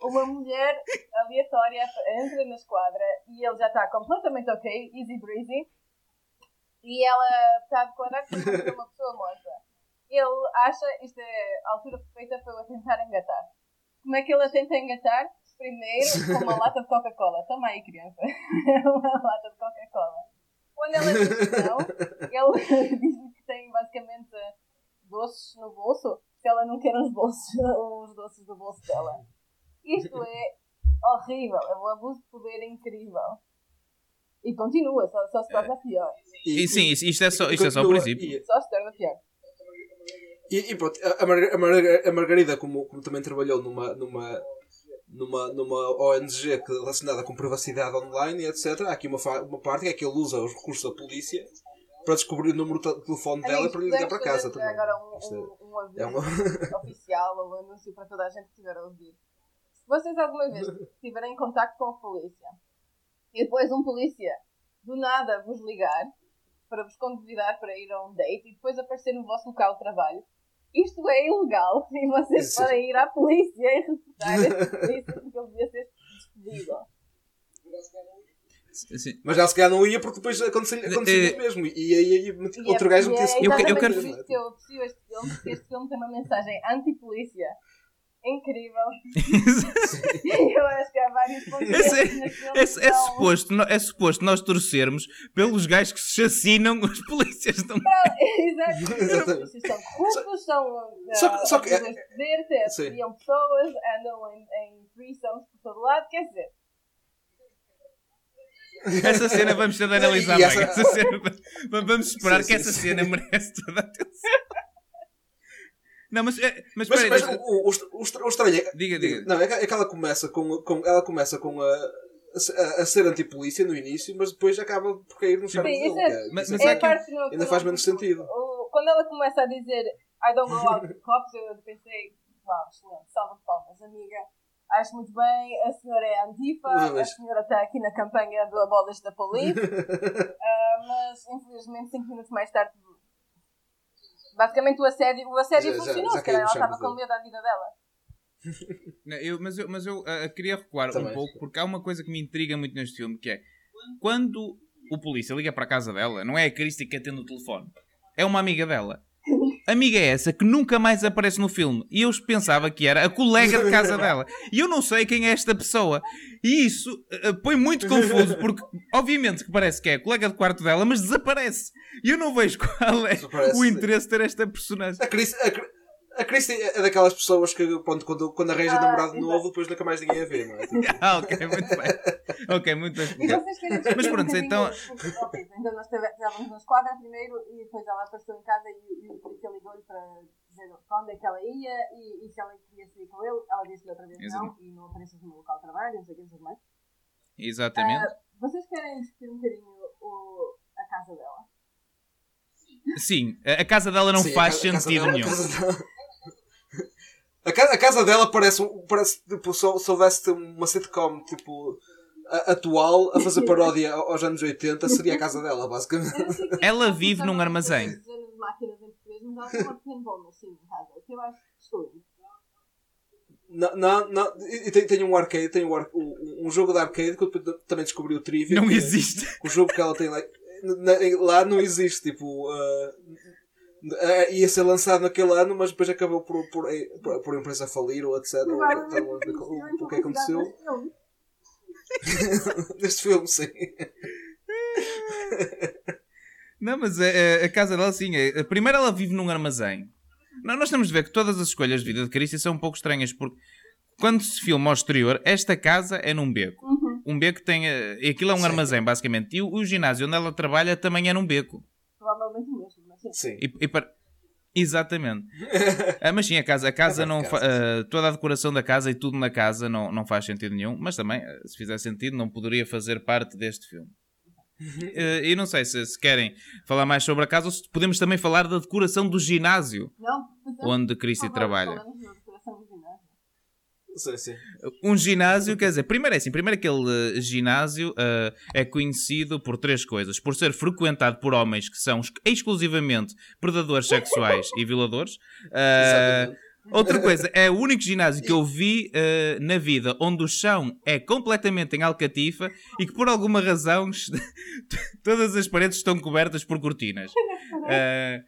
Uma mulher aleatória entra na esquadra e ele já está completamente ok, easy breezy. E ela está a declarar que encontrou uma pessoa morta. Ele acha isto é a altura perfeita para eu a tentar engatar. Como é que ele a tenta engatar? Primeiro com uma lata de Coca-Cola. Toma aí, criança. uma lata de Coca-Cola. Quando ela diz que não, ele diz que tem basicamente doces no bolso, se ela não quer os, bolsos, os doces do bolso dela. Isto é horrível, é um abuso de poder incrível. E continua, só, só se torna pior. E sim, isto é só, isto é só o princípio. e- Só se torna pior. E, e pronto, a, Mar- a Mar- a Margarida, como, como também trabalhou numa, numa, numa, numa ONG que- relacionada com privacidade online e etc., há aqui uma, uma parte que é que ele usa os recursos da polícia para descobrir o número de telefone dela Amigos, para lhe ligar para casa também. agora um, é- um, um aviso é uma- oficial ou um anúncio para toda a gente que estiver a ouvir. Se vocês alguma vez estiverem em contato com a polícia e depois um polícia do nada vos ligar para vos convidar para ir a um date e depois aparecer no vosso local de trabalho, isto é ilegal e vocês Sim. podem ir à polícia e reportar este polícia porque ele devia ser despedido. Sim. Mas já se calhar não ia porque depois acontecia, acontecia Eh, mesmo. E aí outro é- gajo e é metia-se Eu eu quero- isso eu aprecio este filme, porque este filme tem uma mensagem anti-polícia incrível. E eu acho que há vários pontos é- É, que é são- suposto, é suposto nós torcermos pelos gajos que se chacinam os polícias. Exato. Exatamente. Vocês são corruptos, são Só que- uh, só que- poder, criam pessoas, andam em, em threesomes por todo lado. Quer dizer, essa cena vamos de analisar essa- Essa cena, vamos esperar Sim, que sim, essa sim. cena merece toda a atenção. Não, mas, eh, mas, Mas, mas deixa- o, o, o, o estranho é, Diga, diga. Não, é que, é que ela começa com, com, ela começa com a, a, a ser antipolícia no início, mas depois acaba por cair no charme dele. é- é- Mas- isso mas é É é a que- parte no, ainda faz menos sentido. o- Quando ela começa a dizer I don't go out with cops, eu pensei, uau, excelente, salva de palmas, amiga. Acho muito bem, a senhora é antifa, a Mas- senhora está aqui na campanha do Abolish da Police, ah, mas infelizmente 5 minutos mais tarde. Basicamente o assédio, o assédio Já- já- funcionou, já se calhar caiu ela estava com dele. medo da vida dela. Não, eu- mas eu, mas eu ah, queria recuar um Também. pouco porque há uma coisa que me intriga muito neste filme que é quando o polícia liga para a casa dela, não é a Christie que atende o telefone, é uma amiga dela. Amiga é essa que nunca mais aparece no filme. E eu pensava que era a colega de casa dela. E eu não sei quem é esta pessoa. E isso ah, põe muito confuso, porque obviamente que parece que é a colega de quarto dela, mas desaparece. E eu não vejo qual é o interesse de ter esta personagem. A Christie, a, a Christie é daquelas pessoas que pronto, quando, quando arranja Ah, namorado exato. novo, depois nunca mais ninguém a vê, não é? Tipo, Ah, ok, muito bem. Ok, muito bem. E explicado. vocês querem discutir Mas um pronto, bocadinho- então- Ok, então nós estávamos na esquadra primeiro e depois ela apareceu em casa e, e o polícia ligou-lhe para dizer para onde é que ela ia e, e se ela queria sair com ele. Ela disse-lhe outra vez não Exato. e não apareces no local de trabalho, não sei o que, não sei mais. Exatamente. Ah, vocês querem discutir um bocadinho o, a casa dela? Sim, a casa dela não sim, faz sentido nenhum. Dela, a ca- a casa dela parece, um- parece tipo, se, se houvesse uma sitcom tipo, a- atual a fazer paródia aos anos 80, seria a casa dela, basicamente. É Ela vive num armazém. casa. Não, não, não, e tem, tem um arcade, tem um, ar- um, um jogo de arcade que eu depois também descobri o trivia. Não que- existe. que o jogo que ela tem lá, na- lá não existe, tipo, ah, ah, ia ser lançado naquele ano, mas depois acabou por, por, por, por a empresa falir ou etc. Ou, então, em o que aconteceu publicidade neste filme. neste filme, sim. Não, mas a, a- a casa dela, sim. é- Primeiro, ela vive num armazém. Não, nós temos de ver que todas as escolhas de vida de Christie são um pouco estranhas, porque quando se filma ao exterior, esta casa é num beco. Uhum. Um beco tem. eh, e Aquilo é um Sim. armazém, basicamente. E o, o ginásio onde ela trabalha também é num beco. Provavelmente o mesmo, sim. E, e para- Exatamente. Ah, mas sim, a casa, a casa É não de fa- casa, ah, toda a decoração da casa e tudo na casa não, não faz sentido nenhum, mas também, ah, se fizer sentido, não poderia fazer parte deste filme. Ah, e não sei se, se querem falar mais sobre a casa ou se podemos também falar da decoração do ginásio Não, eu- onde favor, trabalha. falamos da decoração do ginásio. Sim, sim. Um ginásio, quer dizer, primeiro é assim, primeiro aquele eh, ginásio eh, é conhecido por três coisas. Por ser frequentado por homens que são ex- exclusivamente predadores sexuais e violadores. Exatamente. outra coisa, é o único ginásio que eu vi eh, na vida onde o chão é completamente em alcatifa e que por alguma razão todas as paredes estão cobertas por cortinas. Eh,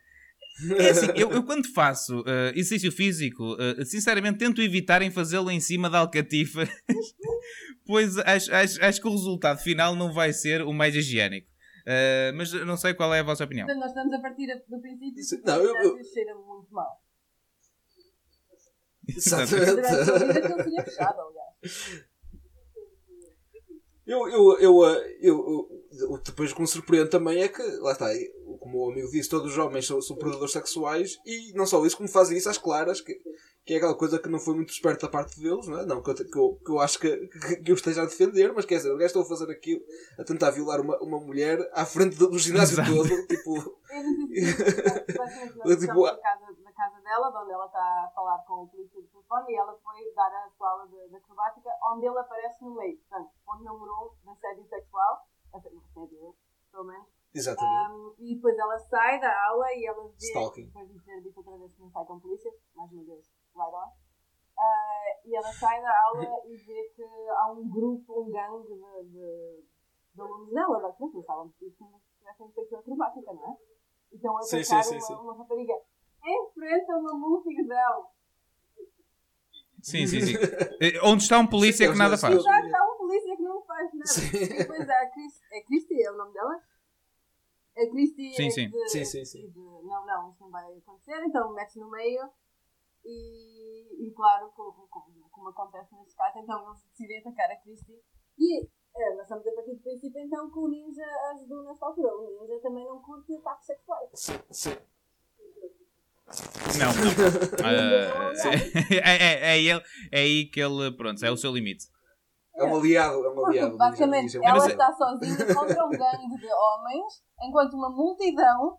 é assim, eu, eu quando faço eh, exercício físico, eh, sinceramente tento evitar em fazê-lo em cima da alcatifa, pois acho, acho, acho que o resultado final não vai ser o mais higiênico. Eh, mas não sei qual é a vossa opinião. Portanto, nós estamos a partir do princípio Sim, que não, eu- eu- cheira muito mal. Exatamente. Aliás. Eu, eu, eu, eu, eu- depois o que me surpreende também é que, lá está, como o amigo disse, todos os homens são, são predadores sexuais e não só isso, como fazem isso às claras, que, que é aquela coisa que não foi muito esperto da parte deles, não é? Não que eu, que eu, que eu acho que, que, que eu esteja a defender, mas quer dizer, o gajo está a fazer aquilo, a tentar violar uma, uma mulher à frente do, do ginásio Exato. todo, tipo, tipo, na casa, casa dela, de onde ela está a falar com o polícia do telefone, e ela foi dar a sua aula de, de acrobática, onde ele aparece no meio. Portanto, ponto número um de assédio sexual, assédio, assédio, pelo menos. Exatamente. Um, e depois ela sai da aula e ela vê, Stalking. depois de ter dito outra vez que não sai com polícia, mais uma vez, right on. Ah, e ela sai da aula e vê que há um grupo, um gangue de, de, de alunos dela, basicamente, eles estavam vestidos como se tivessem feito acrobática, não é? Então a Sim, atacar sim, sim, uma, sim. uma rapariga em frente a uma multidão. Sim, sim, sim. Eh, Onde está um polícia Sim, que nada faz. Já está um polícia que não faz nada. Sim. E depois há a Chris, é Christy, é o nome dela? A Christy Sim, é sim. de- Sim, sim, sim. de, não, não, isso não vai acontecer, então mete-se no meio e, e claro, como, como, como acontece nesse caso, então eles decidem atacar a Christy. E É, nós estamos a partir do princípio então que o ninja ajudou nesta altura. O ninja também não curte ataques sexuais. Sim, sim. Não, não. Ah, é, é, é, ele, é aí que ele, pronto, é o seu limite. É um aliado, é um Porque, aliado. basicamente, ela Mas é- está sozinha contra um gangue de homens, enquanto uma multidão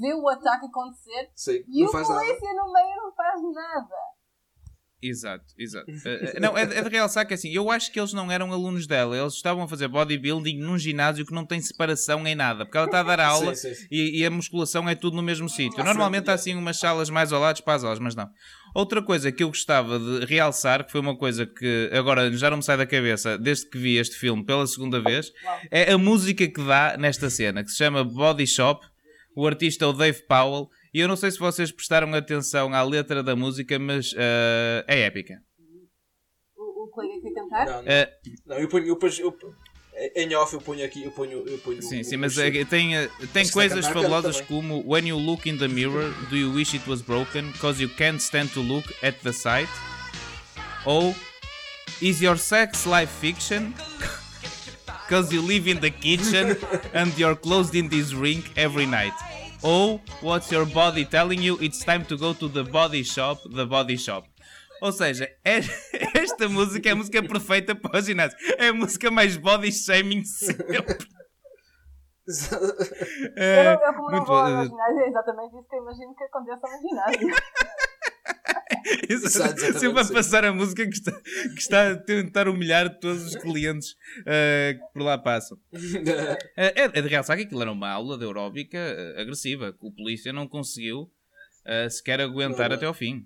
vê o ataque acontecer Sim, e o faz nada. polícia no meio não faz nada. Exato, exato. Eh, não, é, é de realçar que assim, eu acho que eles não eram alunos dela, eles estavam a fazer bodybuilding num ginásio que não tem separação em nada, porque ela está a dar aula Sim, sim, sim. E, e a musculação é tudo no mesmo sítio. À Normalmente há assim umas salas mais ao lado para as aulas, mas não. Outra coisa que eu gostava de realçar, que foi uma coisa que agora já não me sai da cabeça desde que vi este filme pela segunda vez, é a música que dá nesta cena, que se chama Body Shop. O artista é o Dave Powell. E eu não sei se vocês prestaram atenção à letra da música, mas eh, é épica. O, o colega quer cantar? Não, não. Eh, Não, eu ponho, eu ponho, eu, em off eu ponho aqui, eu ponho, eu ponho Sim, o- sim, o- mas o- é- tem, eh, tem coisas fabulosas como When you look in the mirror, do you wish it was broken? Cause you can't stand to look at the sight? Ou Is your sex life fiction? Cause you live in the kitchen and you're closed in this ring every night. Ou What's your body telling you? It's time to go to the body shop, the body shop. Ou seja, é- esta música é a música perfeita para o ginásio. É a música mais body shaming de sempre. Eu, É, não, eu como não muito vou bom. ao ginásio, é exatamente isso que eu imagino que aconteça no ginásio. Exato. exatamente, Sempre a passar a música que está, que está a tentar humilhar todos os clientes eh, que por lá passam. Eh, é, é de realçar que aquilo era uma aula de aeróbica eh, agressiva, que o polícia não conseguiu sequer aguentar Não. até ao fim.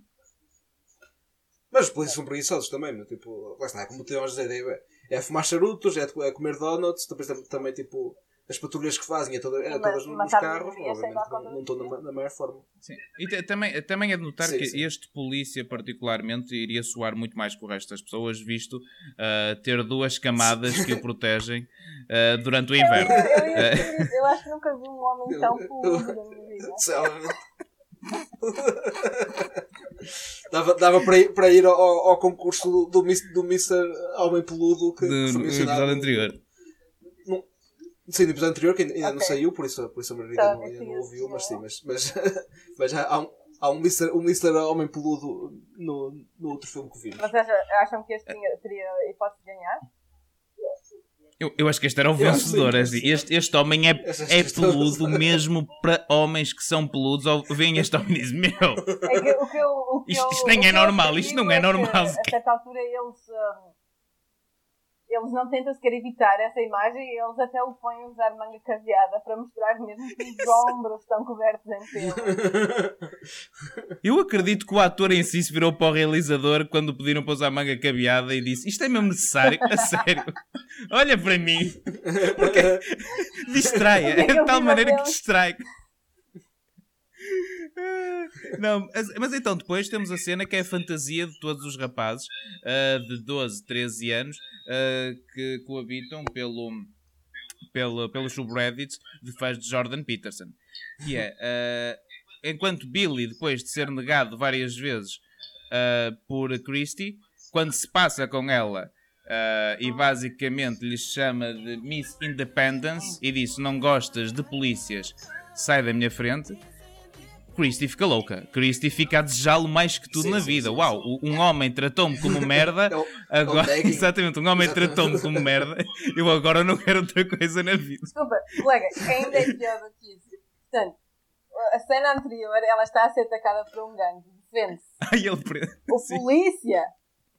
Mas os polícias são preguiçosos também, meu, tipo, lá está, é como temos a dizer, é, é fumar charutos, é, é comer donuts, depois tam- também, tipo, as patrulhas que fazem é, toda, é Mas- todas mas nos carros, ser obviamente não, não estão na, na maior forma. Sim. E também, também é de notar Sim, que sim. este polícia, particularmente, iria soar muito mais que o resto das pessoas, visto eh, ter duas camadas que o protegem eh, durante o Eu, inverno. eu, dizer isso, eu acho que nunca vi um homem tão puro na minha vida. Dava, dava para ir, para ir ao, ao concurso do, do, Mr. Homem Peludo que, Do, que foi no mencionado. episódio anterior. No, sim, no episódio anterior, que ainda, ainda não saiu, por isso, por isso a Margarida Tá, não, ainda não ouviu, mas sim, mas, mas, mas há, um, há um, Mr., um Mr. Homem Peludo no, no outro filme que vimos. Vocês acham, que este teria hipótese de ganhar? Eu, eu acho que este era o vencedor. sim. assim. Este, este homem é, é peludo mesmo para homens que são peludos. Ou vem este homem e diz: Meu, É que o que eu, o que Isto- isto nem é normal, isto não é que normal A certa altura eles, hum, eles não tentam sequer evitar essa imagem e eles até o põem a usar manga caveada para mostrar mesmo que os ombros estão cobertos em pelo. eu acredito que o ator em si se virou para o realizador quando pediram para usar manga cabeada e disse: Isto é mesmo necessário? A sério? Olha para mim, distrai. É de tal maneira que distrai. Não, mas- então depois temos a cena que é a fantasia de todos os rapazes ah, de 12, 13 anos ah, que coabitam pelo, pelo, pelos subreddits de fãs de Jordan Peterson. Que é, ah, enquanto Billy, depois de ser negado várias vezes por Christie, quando se passa com ela e basicamente lhe chama de Miss Independence e diz: Não gostas de polícias, sai da minha frente. Christie fica louca. Christie fica a desejá-lo mais que tudo Sim, na sim, vida. sim, Uau, um homem tratou-me como merda. É o- Agora, exatamente, um homem tratou-me como merda. Eu agora não quero outra coisa na vida. Desculpa, colega, ainda é pior do que isso. Portanto, a cena anterior, ela está a ser atacada por um gangue, defende-se. O Sim. polícia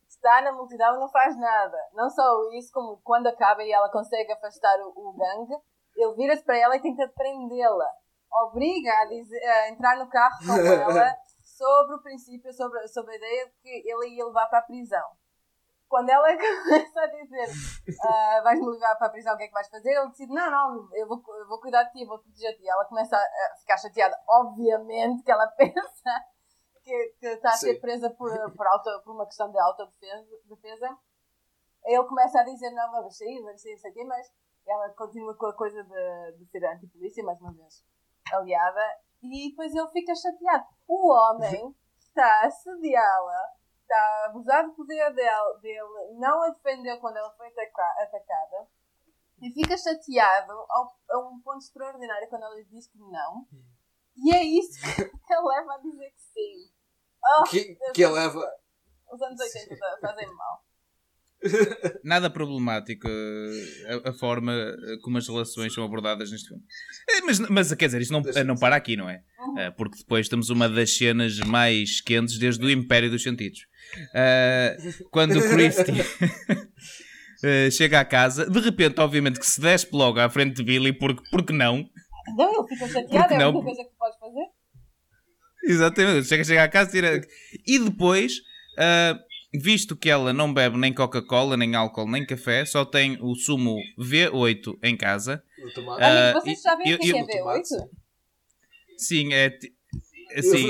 está na multidão e não faz nada. Não só isso, como quando acaba e ela consegue afastar o, o gangue, ele vira-se para ela e tenta prendê-la. Obriga a, dizer- a entrar no carro com ela sobre o princípio, sobre, sobre a ideia de que ele ia levar para a prisão. Quando ela começa a dizer ah, vais-me levar para a prisão, o que é que vais fazer? Ele decide, não, não, eu vou, eu vou cuidar de ti, vou proteger ti. Ela começa a, ficar chateada. Obviamente que ela pensa que, que está a ser presa por, por, auto, por uma questão de autodefesa. Defesa. Ele começa a dizer, não, vamos sair, vamos sair, não sei o quê, mas ela continua com a coisa de, de ser antipolícia, mais uma vez, aliada, e depois ele fica chateado. O homem está a assediá-la, está a abusar do poder dele, dele, não a defendeu quando ela foi ataca- atacada e fica chateado ao- a um ponto extraordinário quando ela lhe diz que não. E é isso que ele leva a dizer que sim. Oh, Que, que eleva. Os anos 80 fazem mal. Nada problemático eh, a, a forma eh, como as relações são abordadas neste filme. Eh, Mas, mas quer dizer, isto não, não para aqui, não é? Eh, Porque depois temos uma das cenas mais quentes desde o Império dos Sentidos. Quando o Christie chega à casa, de repente, obviamente, que se despe logo à frente de Billy, porque, porque não? Não, ele fica chateado, é a única coisa que podes fazer. Exatamente, chega, chega à casa tira... e depois, ah, visto que ela não bebe nem Coca-Cola, nem álcool, nem café, só tem o sumo V8 em casa. O tomate. Ah, Amigo, vocês sabem eu- o que é eu- que é V8? Sim, é. Assim,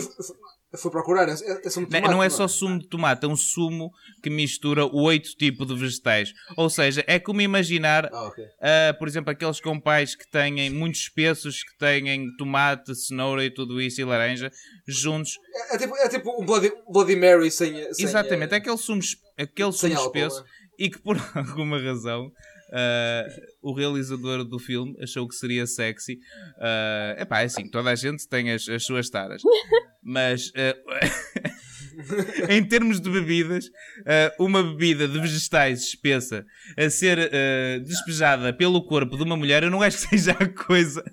fui procurar. É, é sumo de não, tomate, não é só sumo de tomate, é um sumo que mistura oito tipos de vegetais. Ou seja, é como imaginar, Ah, ok. ah, por exemplo, aqueles compais que têm muitos espessos, que têm tomate, cenoura e tudo isso, e laranja, juntos. É, é tipo, é tipo um Bloody, Bloody Mary sem. sem Exatamente, eh, é aquele sumo, aquele sumo álcool, espesso né? e que por alguma razão ah, o realizador do filme achou que seria sexy. É epá, é assim, toda a gente tem as, as suas taras. Mas ah, em termos de bebidas, uma bebida de vegetais espessa a ser despejada pelo corpo de uma mulher, eu não acho que seja a coisa.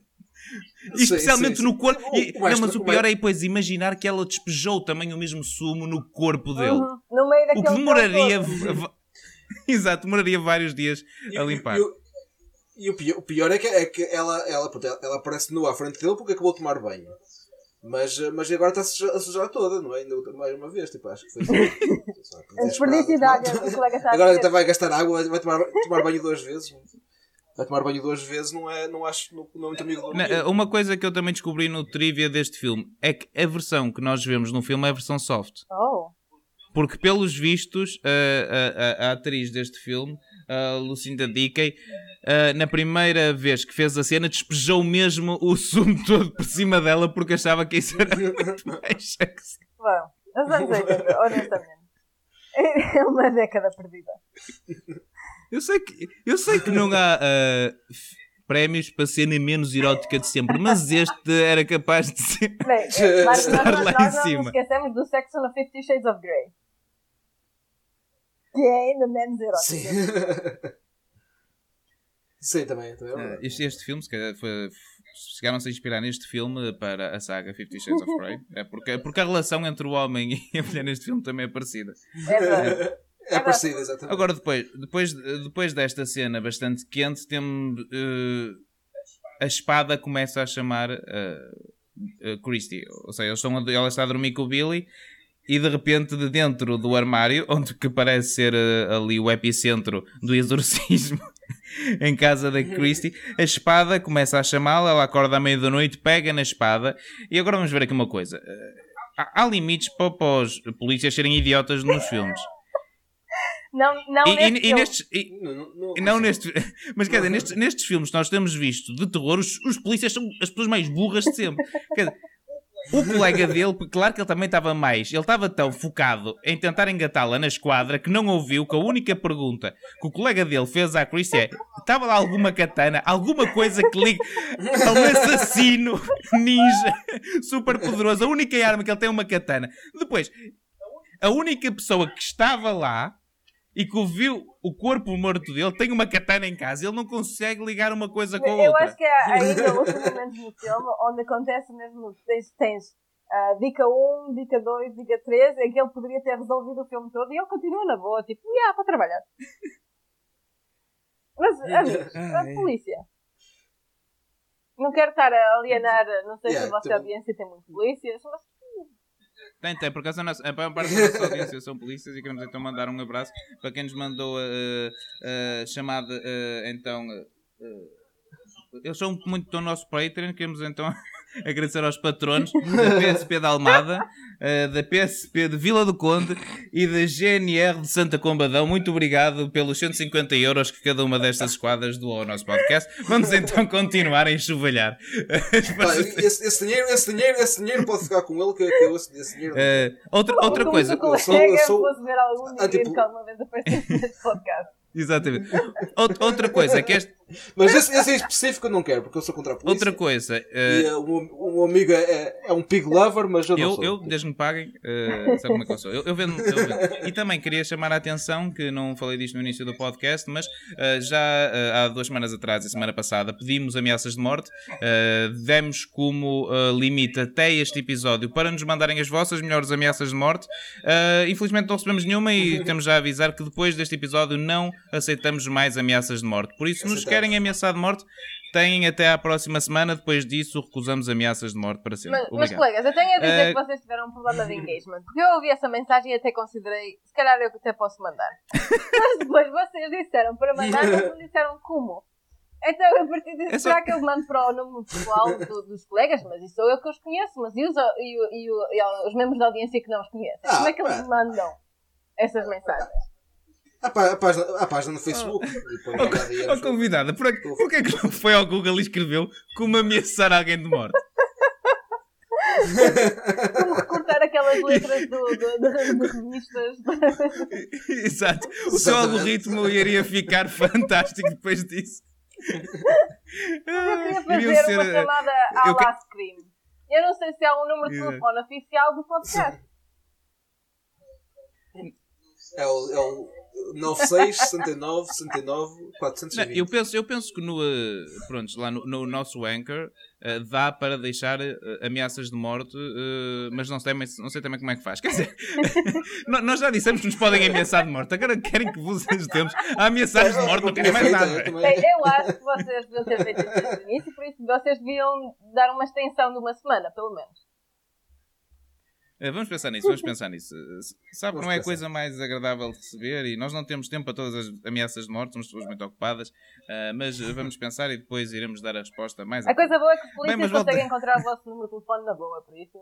Sim, Especialmente sim, no corpo. E- não, mas o pior é depois imaginar que ela despejou também o mesmo sumo no corpo dele. Uhum. No meio O que demoraria. Exato, demoraria vários dias a limpar. E, o- e o, pior, o pior é que, é que ela, ela, ela, ela aparece nua à frente dele porque acabou de tomar banho. Mas, eh, mas agora está a sujar, a sujar toda, não é? Ainda outra- mais uma vez. Tipo, acho que foi. A desperdício de água, o colega está a Agora ainda vai gastar água, vai tomar, tomar banho duas vezes. Vai tomar banho duas vezes, não é, não acho, não, não é muito amigo do ambiente. Uma coisa que eu também descobri no trivia deste filme é que a versão que nós vemos no filme é a versão soft. Oh. Porque, pelos vistos, a, a- a- a atriz deste filme, a Lucinda Dickey, na primeira vez que fez a cena, despejou mesmo o sumo todo por cima dela porque achava que isso era muito mais sexy. Bom, os anos 80, honestamente. É uma década perdida. Eu sei que, eu sei que não há f- prémios para a cena menos erótica de sempre, mas este era capaz de ser. Bem, Estar nós, lá nós em não cima. nos esquecemos do sexo no Fifty Shades of Grey. Que é ainda menos erótico. Sim. Sim, também. também é Ah, verdade. este, este filme, se calhar, foi, chegaram-se a inspirar neste filme para a saga Fifty Shades of Grey. É porque, porque a relação entre o homem e a mulher neste filme também é parecida. É verdade. É parecido, exatamente. Agora, depois, depois, depois desta cena bastante quente, temos eh, a espada começa a chamar eh, eh, Christie. Ou seja, eles estão a- ela está a dormir com o Billy e de repente, de dentro do armário, onde que parece ser eh, ali o epicentro do exorcismo em casa da Christie, a espada começa a chamá-la, ela acorda à meia da noite, pega na espada. E agora vamos ver aqui uma coisa. Eh, há, há limites para, para os polícias serem idiotas nos filmes. Não, não E, neste e- e nestes, e- Não, não, não, e não nestes, mas quer dizer, nestes, nestes filmes que nós temos visto de terror, os, os polícias são as pessoas mais burras de sempre. Quer dizer, o colega dele, claro que ele também estava mais, ele estava tão focado em tentar engatá-la na esquadra que não ouviu que a única pergunta que o colega dele fez à Chris é: estava lá alguma katana, alguma coisa que ligue a um assassino ninja super poderoso? A única arma que ele tem é uma katana. Depois, a única pessoa que estava lá e que ouviu o corpo morto dele tem uma katana em casa. Ele não consegue ligar uma coisa com a Eu outra. acho que há ainda outros momentos no filme onde acontece mesmo. Tens, tens ah, dica 1, dica 2, dica 3, em que ele poderia ter resolvido o filme todo e ele continua na boa, tipo, yeah, para trabalhar. Mas, amigos, a Ai. polícia. Não quero estar a alienar, não sei se Yeah, a vossa também. audiência tem muitos polícias, mas Tem, tem, por acaso a, nossa, a maior parte da nossa audiência são polícias e queremos então mandar um abraço para quem nos mandou a, chamada, eh, então. eh, eles são muito do nosso Patreon, queremos então agradecer aos patronos da PSP da Almada, eh, da PSP de Vila do Conde e da GNR de Santa Combadão. Muito obrigado pelos 150 euros que cada uma destas esquadras doou ao nosso podcast. Vamos então continuar a enxovalhar. Esse, esse dinheiro, esse dinheiro, esse dinheiro pode ficar com ele, que, que eu esse, dinheiro. Eh, outra, outra Como coisa. eu sou- eu sou- ver algum Ah, tipo- que alguma vez aparecesse neste podcast. Exatamente. Out- Outra coisa que este, Mas esse, esse em específico eu não quero, porque eu sou contra a polícia. outra coisa. eh, E uh, um, um amigo é, é um pig lover, mas eu não Eu, sou. eu desde que me paguem, eh, sabe como é que eu sou? Eu, eu vendo, eu vendo. E também queria chamar a atenção, que não falei disto no início do podcast, mas eh, já eh, há duas semanas atrás, a semana passada, pedimos ameaças de morte, eh, demos como eh, limite até este episódio para nos mandarem as vossas melhores ameaças de morte. Eh, infelizmente não recebemos nenhuma e temos já a avisar que depois deste episódio não aceitamos mais ameaças de morte. Por isso, nos Aceitamos. Querem ameaçar de morte, têm até à próxima semana. Depois disso, recusamos ameaças de morte para sempre. Mas, mas, colegas, eu tenho a dizer Eh, que vocês tiveram um problema de engagement. Porque eu ouvi essa mensagem e até considerei, se calhar eu até posso mandar. Mas depois vocês disseram para mandar, mas não disseram como. Então, a partir disso, É só- será que eu mando para o número pessoal do- dos colegas? Mas isso sou eu que os conheço, mas e os, e, e e os membros da audiência que não os conhecem? Ah, Como é que eles mandam essas mensagens? Há, pá- há página, há página no Facebook. e DMs. Oh, convidada, por, por porquê é que não foi ao Google e escreveu como ameaçar alguém de morte? Como recortar aquelas letras do, do, de, de revistas? Exato. O seu algoritmo iria ficar fantástico depois disso. Eu queria Iriam fazer ser, uma eh, chamada à eu que- la Scream. Eu não sei se há um número de telefone oficial do podcast. É o, é o 96 69 69 Não, 420. eu, penso, eu penso que no, eh, pronto, lá no, no nosso Anchor eh, dá para deixar eh, ameaças de morte, mas não sei, mas não sei também como é que faz. Quer dizer, no- nós já dissemos que nos podem ameaçar de morte, agora querem que vos ajudemos a ameaçar de morte, não querem mais Feita, nada. eu também. Bem, eu acho que vocês deviam ter feito isso desde o início, por isso vocês deviam dar uma extensão de uma semana, pelo menos. Eh, Vamos pensar nisso, vamos pensar nisso. Eh, Sabe, Vamos não é a pensar. coisa mais agradável de receber e nós não temos tempo para todas as ameaças de morte, somos pessoas muito ocupadas, eh, mas vamos pensar e depois iremos dar a resposta mais A coisa boa é que os polícias mas volta- conseguem encontrar o vosso número de telefone na boa, por isso.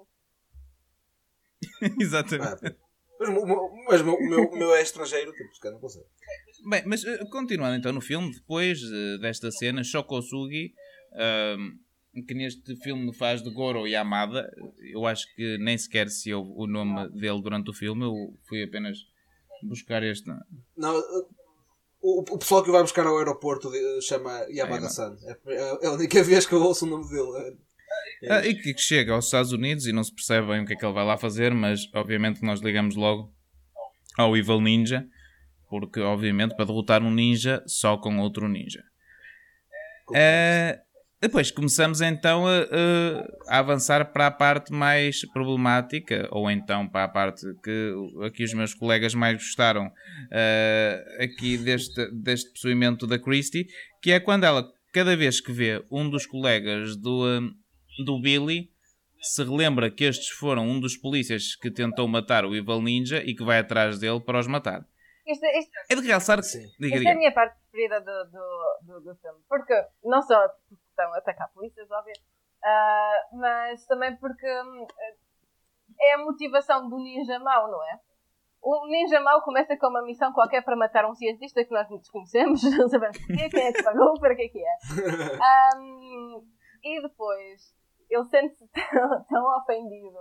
Exatamente. Ah, mas o meu- mas o meu, o é estrangeiro, tipo, se não consegue. Bem, mas continuando então no filme, depois desta cena, Shokosugi, ahm, que neste filme faz de Goro Yamada, eu acho que nem sequer se ouve o nome dele durante o filme, eu fui apenas buscar este. Não, o, o pessoal que vai buscar ao aeroporto chama Yamada É. É, a única vez que eu ouço o nome dele. É- Ah, e que chega aos Estados Unidos e não se percebe bem o que é que ele vai lá fazer, mas obviamente nós ligamos logo ao Evil Ninja, porque obviamente para derrotar um ninja só com outro ninja. Ah, depois começamos então a, a- avançar para a parte mais problemática, ou então para a parte que aqui os meus colegas mais gostaram ah, aqui deste, deste possuimento da Christie, que é quando ela, cada vez que vê um dos colegas do, ah, do Billy, se relembra que estes foram um dos polícias que tentou matar o Evil Ninja e que vai atrás dele para os matar. É de realçar que. Sim. Diga, esta é a diga. minha parte preferida do, do, do, do filme. Porque, não só estão a atacar polícias, óbvio, ah, mas também porque hum, é a motivação do ninja mau, não é? O ninja mau começa com uma missão qualquer para matar um cientista que nós desconhecemos, não sabemos porquê, quem é que pagou, para que é que é. Ahm, e depois ele sente-se tão, tão ofendido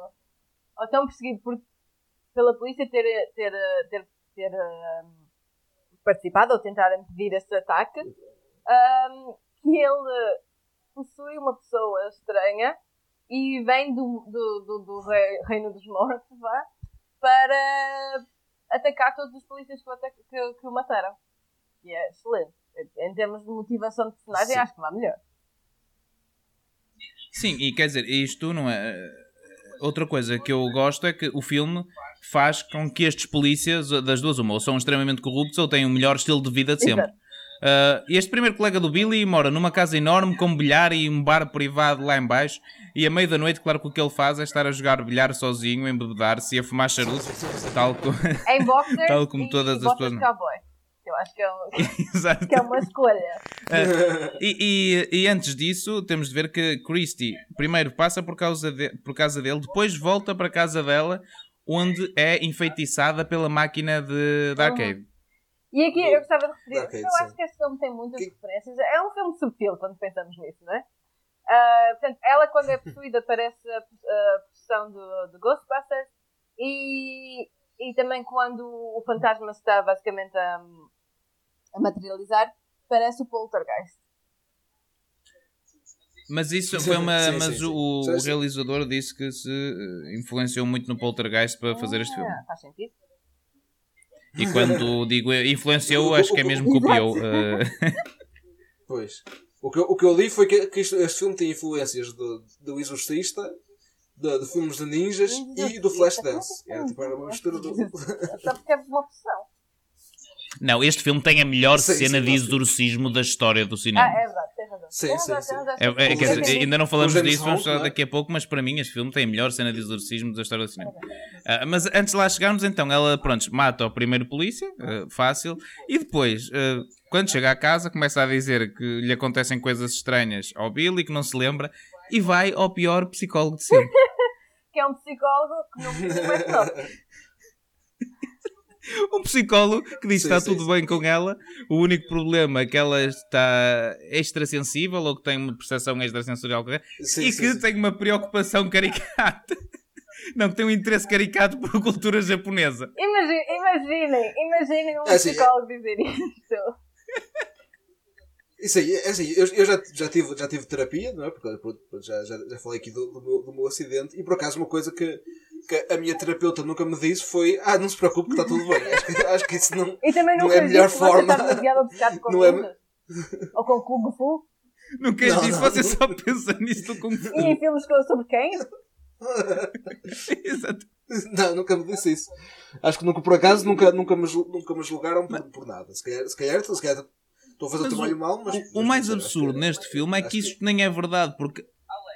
ou tão perseguido por, pela polícia ter, ter, ter, ter ahm, participado ou tentar impedir esse ataque ahm, que ele possui uma pessoa estranha e vem do, do, do, do rei- reino dos mortos vá, para atacar todos os polícias que o, que, que o mataram. E é excelente. Em termos de motivação de personagem, Sim. acho que vai melhor. Sim, e quer dizer, isto não é. Outra coisa que eu gosto é que o filme faz com que estes polícias, das duas, uma, ou são extremamente corruptos ou têm o melhor estilo de vida de sempre. Exato. Ah, este primeiro colega do Billy mora numa casa enorme com bilhar e um bar privado lá em baixo e à meia da noite, claro que o que ele faz é estar a jogar bilhar sozinho, embebedar-se e a fumar charuto, tal boxers Tal como todas as pessoas- cowboy. Eu Acho que é, um- que é uma escolha. E, e- e antes disso, temos de ver que Christie primeiro passa por causa, de, por causa dele, depois volta para a casa dela, onde é enfeitiçada pela máquina de, de arcade. E aqui eu gostava de referir, Ok, eu sim. acho que este filme tem muitas Que- referências. É um filme subtil quando pensamos nisso, não é? Ah, portanto, ela quando é possuída parece a, a possessão do, do Ghostbusters e, e também quando o fantasma está basicamente a, a materializar, parece o Poltergeist. Mas isso foi uma. Sim, sim, mas sim. O, Sim, o realizador disse que se eh, influenciou muito no Poltergeist para fazer este filme. Ah, faz sentido. E quando digo influenciou, acho que é mesmo copiou. eh, Pois. O que, eu- o que eu li foi que, que isto- este filme tem influências do, do Exorcista, de, de filmes de ninjas e do Flashdance. Era, tipo, era uma mistura do. Só porque é uma opção. Não, este filme tem a melhor Sim, cena sim, de exorcismo da história do cinema. Ah, é verdade, tem razão. Sim, sim, sim. É, é, dizer, ainda não falamos disso, vamos falar é? daqui a pouco, mas para mim este filme tem a melhor cena de exorcismo da história do cinema. Ah, mas antes de lá chegarmos, então, ela, pronto, mata o primeiro polícia, ah, fácil, e depois, ah, quando chega à casa, começa a dizer que lhe acontecem coisas estranhas ao Billy, que não se lembra, e vai ao pior psicólogo de sempre. Que é um psicólogo que não precisa mais. Um psicólogo que diz que está sim, tudo sim. bem com ela, o único problema é que ela está extrasensível ou que tem uma percepção extrasensorial e sim, que sim. tem uma preocupação caricata. Não, que tem um interesse caricato por cultura japonesa. Imagi- Imaginem, imaginem um É assim, psicólogo dizer isto. Isso aí, é assim, eu, eu já, já, tive, já tive terapia, não é? Porque já, já, já falei aqui do, do, meu, do meu acidente, e por acaso uma coisa que, que a minha terapeuta nunca me disse foi: Ah, não se preocupe que está tudo bem. Acho que, acho que isso não. E também não, Não é a melhor forma. Não é-. Ou com Kung Fu. Nunca Não, disse, não. você só pensa nisso do Kung Fu. E em filmes sobre quem? Exato. Não, nunca me disse isso. Acho que nunca, por acaso, nunca, nunca, me, nunca me julgaram por, por nada. Se calhar, se calhar, se calhar estou a fazer Mas o trabalho mal, mas. O, mais não absurdo que- neste filme é que isso nem é verdade, porque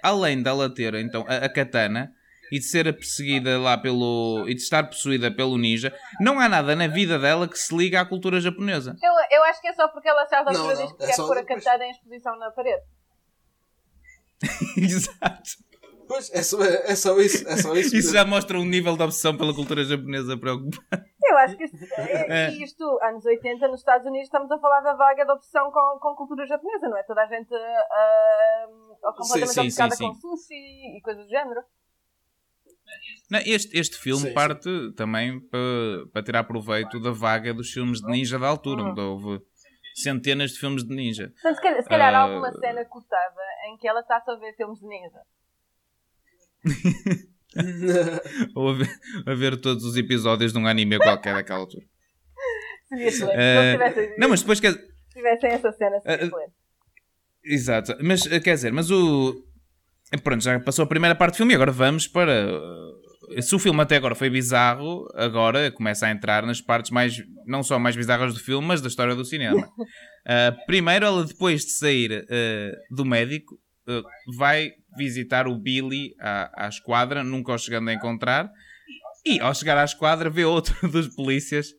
além dela ter então a, a katana e de ser perseguida lá pelo. e de estar possuída pelo ninja, não há nada na vida dela que se liga à cultura japonesa. Eu, eu acho que é só porque ela a certa altura diz que é quer só pôr a cantada em exposição na parede. Exato. Pois, é só, é, é só isso. É só isso. Isso já mostra um nível de obsessão pela cultura japonesa preocupante. Eu acho que isto, É. é, isto, anos 80, nos Estados Unidos, estamos a falar da vaga de opção com, com cultura japonesa, não é? Toda a gente ah, completamente sim, obcecada sim, com sushi e coisas do género. Não, este, este filme Sim, sim. parte também para, para tirar proveito da vaga dos filmes de ninja da altura, Uhum. onde houve centenas de filmes de ninja. Portanto, se calhar, se calhar há Ah. alguma cena cortada em que ela está só a ver filmes de ninja. Ou a ver, a ver todos os episódios de um anime qualquer daquela altura. Seria excelente. Ah, Se eles tivessem, Não, mas depois quer. se tivessem essa cena, seria Ah, excelente. Exato. Mas quer dizer, mas o. Pronto, já passou a primeira parte do filme e agora vamos para. Se o filme até agora foi bizarro, agora começa a entrar nas partes mais. não só mais bizarras do filme, mas da história do cinema. Ah, primeiro, ela depois de sair eh, do médico, eh, vai visitar o Billy à, à esquadra, nunca o chegando a encontrar. E ao chegar à esquadra, vê outro dos polícias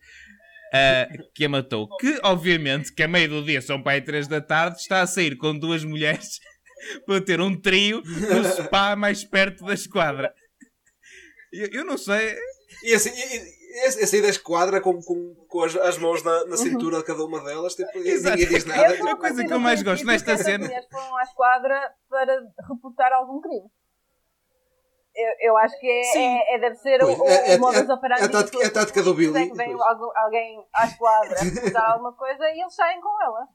que a matou. Que, obviamente, que a meio do dia, são para aí 3 da tarde, está a sair com duas mulheres para ter um trio no spa mais perto da esquadra. Eu, eu não sei. E assim, e, e, essa da esquadra com, com, com as, as mãos na, na cintura de cada uma delas, tipo, e Exato. ninguém diz Eu nada. sou- a coisa que eu mais gosto nesta cena- mulheres foram à esquadra para reportar algum crime. Eu, eu acho que é, é- é- deve ser Pois, o, o, é- é- o modus é- operandi é a tática- de é a tática do Billy, Vem, vem algum- alguém à esquadra reportar alguma coisa e eles saem com ela.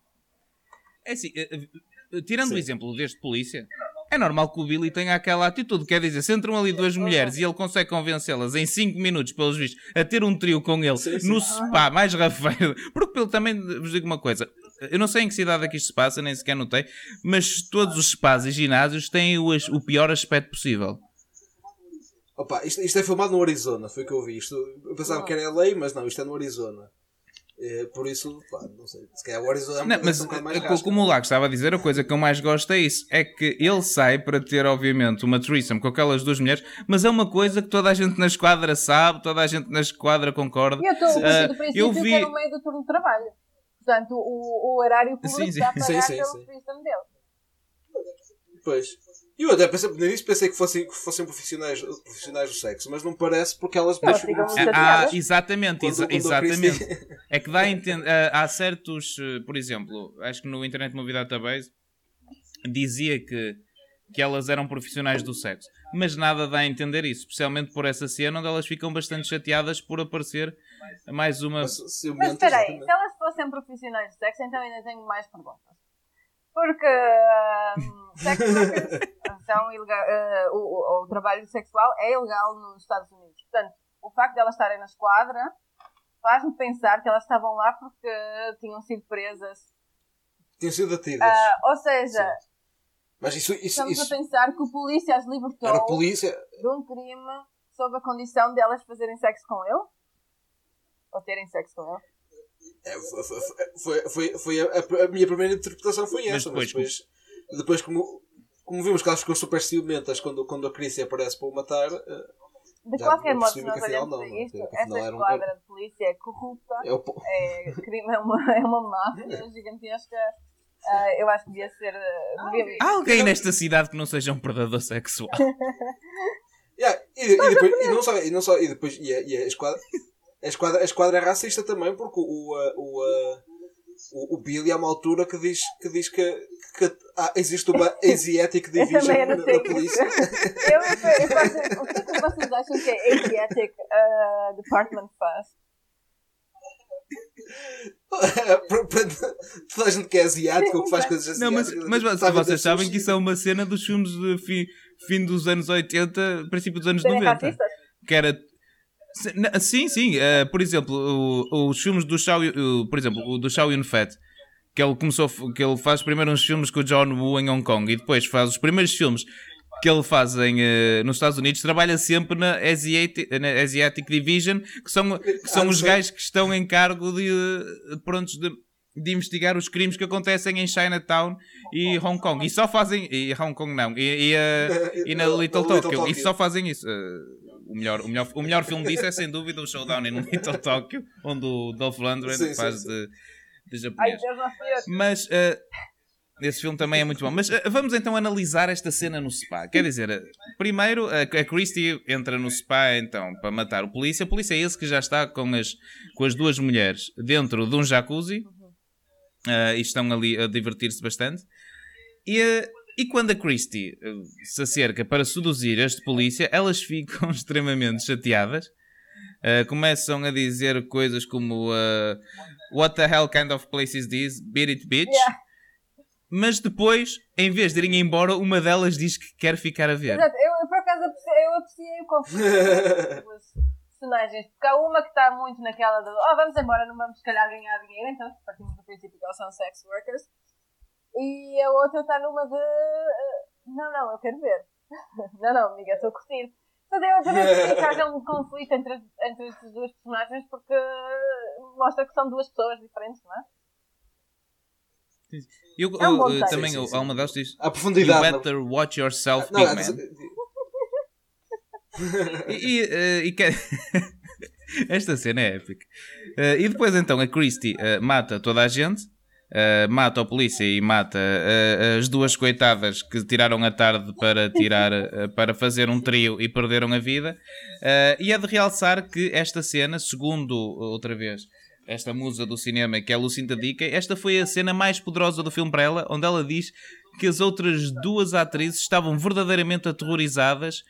É assim, eh, eh, tirando o Sim. exemplo deste polícia, é normal que o Billy tenha aquela atitude. Quer dizer, se entram ali duas mulheres e ele consegue convencê-las em 5 minutos, pelos vistos, a ter um trio com ele Sim, sim. no spa mais rafeiro. Porque ele também vos digo uma coisa. Eu não sei em que cidade é que isto se passa, nem sequer notei, mas todos os spas e ginásios têm o, o pior aspecto possível. Opa, isto, isto é filmado no Arizona, foi o que eu vi. Isto, eu pensava que era LA, mas não, isto é no Arizona. Eh, por isso, pá, não sei. Se calhar o Arizona é um Não, mas um bocado mais eh, rasca. como o Lago estava a dizer, a coisa que eu mais gosto é isso: é que ele sai para ter, obviamente, uma threesome com aquelas duas mulheres, mas é uma coisa que toda a gente na esquadra sabe, toda a gente na esquadra concorda. E eu estou a partir do eu princípio vi- que no meio do turno de trabalho. Portanto, o, o horário público Sim, sim. está a pagar Sim, sim, pelo sim. system dele. Pois. E eu até pensei, no início pensei que fossem, que fossem profissionais, profissionais do sexo, mas não parece porque elas deixam ficam Ah, ah, exatamente, Quando- exa- quando a exatamente. É que dá a entender. ah, há certos, eh, por exemplo, acho que no Internet Movie Database dizia que, que elas eram profissionais do sexo, mas nada dá a entender isso, especialmente por essa cena onde elas ficam bastante chateadas por aparecer mais uma. Mas, espera aí, se elas fossem profissionais de sexo, então ainda tenho mais perguntas. Porque ahm, sex workers são ilega- ah, o, o- o trabalho sexual é ilegal nos Estados Unidos. Portanto, o facto de elas estarem na esquadra faz-me pensar que elas estavam lá porque tinham sido presas. Tinham sido detidas. Ah, ou seja, Mas isso, isso, estamos isso a pensar que o polícia as libertou era polícia. de um crime sob a condição de elas fazerem sexo com ele? Ou terem sexo com ele? É, foi, foi, foi, a, a minha primeira interpretação foi Mas essa, mas depois- depois, depois como, como vimos que elas ficam super ciumentas quando, quando a Chrissy aparece para o matar, eh, De Já qualquer modo, se nós olhamos não, para não, isto, afinal era um- esquadra de polícia é corrupta, é o, é, crime, é, uma, é uma máfia gigantesca. Ah, eu acho que devia ser. ah, devia- Há alguém nesta cidade que não seja um predador sexual? Yeah, e, e depois, e não só, e não só, e depois, e a, e a esquadra, a esquadra, a esquadra é racista também, porque o, o, o, o, o Billy há uma altura que diz que, diz que, que ah, existe uma Asiatic Division na, na polícia. Eu, eu, eu faço- o que é que vocês acham que a Asiatic ah, Department faz? Toda a gente que é asiático ou que faz coisas Não, mas, asiáticas. mas vocês, sabe vocês sabem sushi. que isso é uma cena dos filmes de fim, fim dos anos 80, princípio dos anos Serem 90. racistas? Que era. Sim, sim. eh, por exemplo, o- os filmes do Chow, Yun- o- por exemplo, o do Chow Yun-Fat, que ele começou, que ele faz primeiro uns filmes com o John Woo em Hong Kong e depois faz os primeiros filmes que ele faz em, eh, nos Estados Unidos, trabalha sempre na Asiatic, na Asiatic Division, que são, que são os gajos que estão em cargo de, eh, prontos de, de investigar os crimes que acontecem em Chinatown e Hong Kong. E só fazem. E Hong Kong não. E, e, eh, e na Little Little Tokyo. Tokyo. E só fazem isso. Eh, o, melhor, o, melhor, o melhor filme disso é sem dúvida o Showdown em Little Tokyo, onde o Dolph Lundgren Sim, sim, faz sim. de, de Ai, japonês. Mas eh, esse filme também é muito bom. Mas eh, vamos então analisar esta cena no spa. Quer dizer, eh, primeiro a, a Christie entra no spa então para matar o polícia. O polícia é esse que já está com as, com as duas mulheres dentro de um jacuzzi eh, e estão ali a divertir-se bastante. E, e quando a Christie eh, se acerca para seduzir este polícia, elas ficam extremamente chateadas. Eh, começam a dizer coisas como eh, What the hell kind of place is this? Beat it, bitch. Yeah. Mas depois, em vez de irem embora, uma delas diz que quer ficar a ver. Exato, eu, eu por acaso eu apreciei o conflito das personagens, porque há uma que está muito naquela de oh, vamos embora, não vamos se calhar ganhar dinheiro, então partimos do princípio que elas são sex workers, e a outra está numa de eh, não, não, eu quero ver. não, não, amiga, estou a curtir. Portanto, eu também percebi que haja um conflito entre, as- entre estas duas personagens porque mostra que são duas pessoas diferentes, não é? Eu, É um eu, texto. também, Sim, eu- sim, sim. há uma delas que diz A You profundidade. na- better watch yourself, Não, big é- man. E, e, eh, e que- Esta cena é épica. Eh, e depois então a Christie eh, mata toda a gente, eh, mata o polícia e mata eh, as duas coitadas que tiraram a tarde para tirar eh, para fazer um trio e perderam a vida. E é de realçar que esta cena, segundo outra vez esta musa do cinema que é a Lucinda Dickey, esta foi a cena mais poderosa do filme para ela, onde ela diz que as outras duas atrizes estavam verdadeiramente aterrorizadas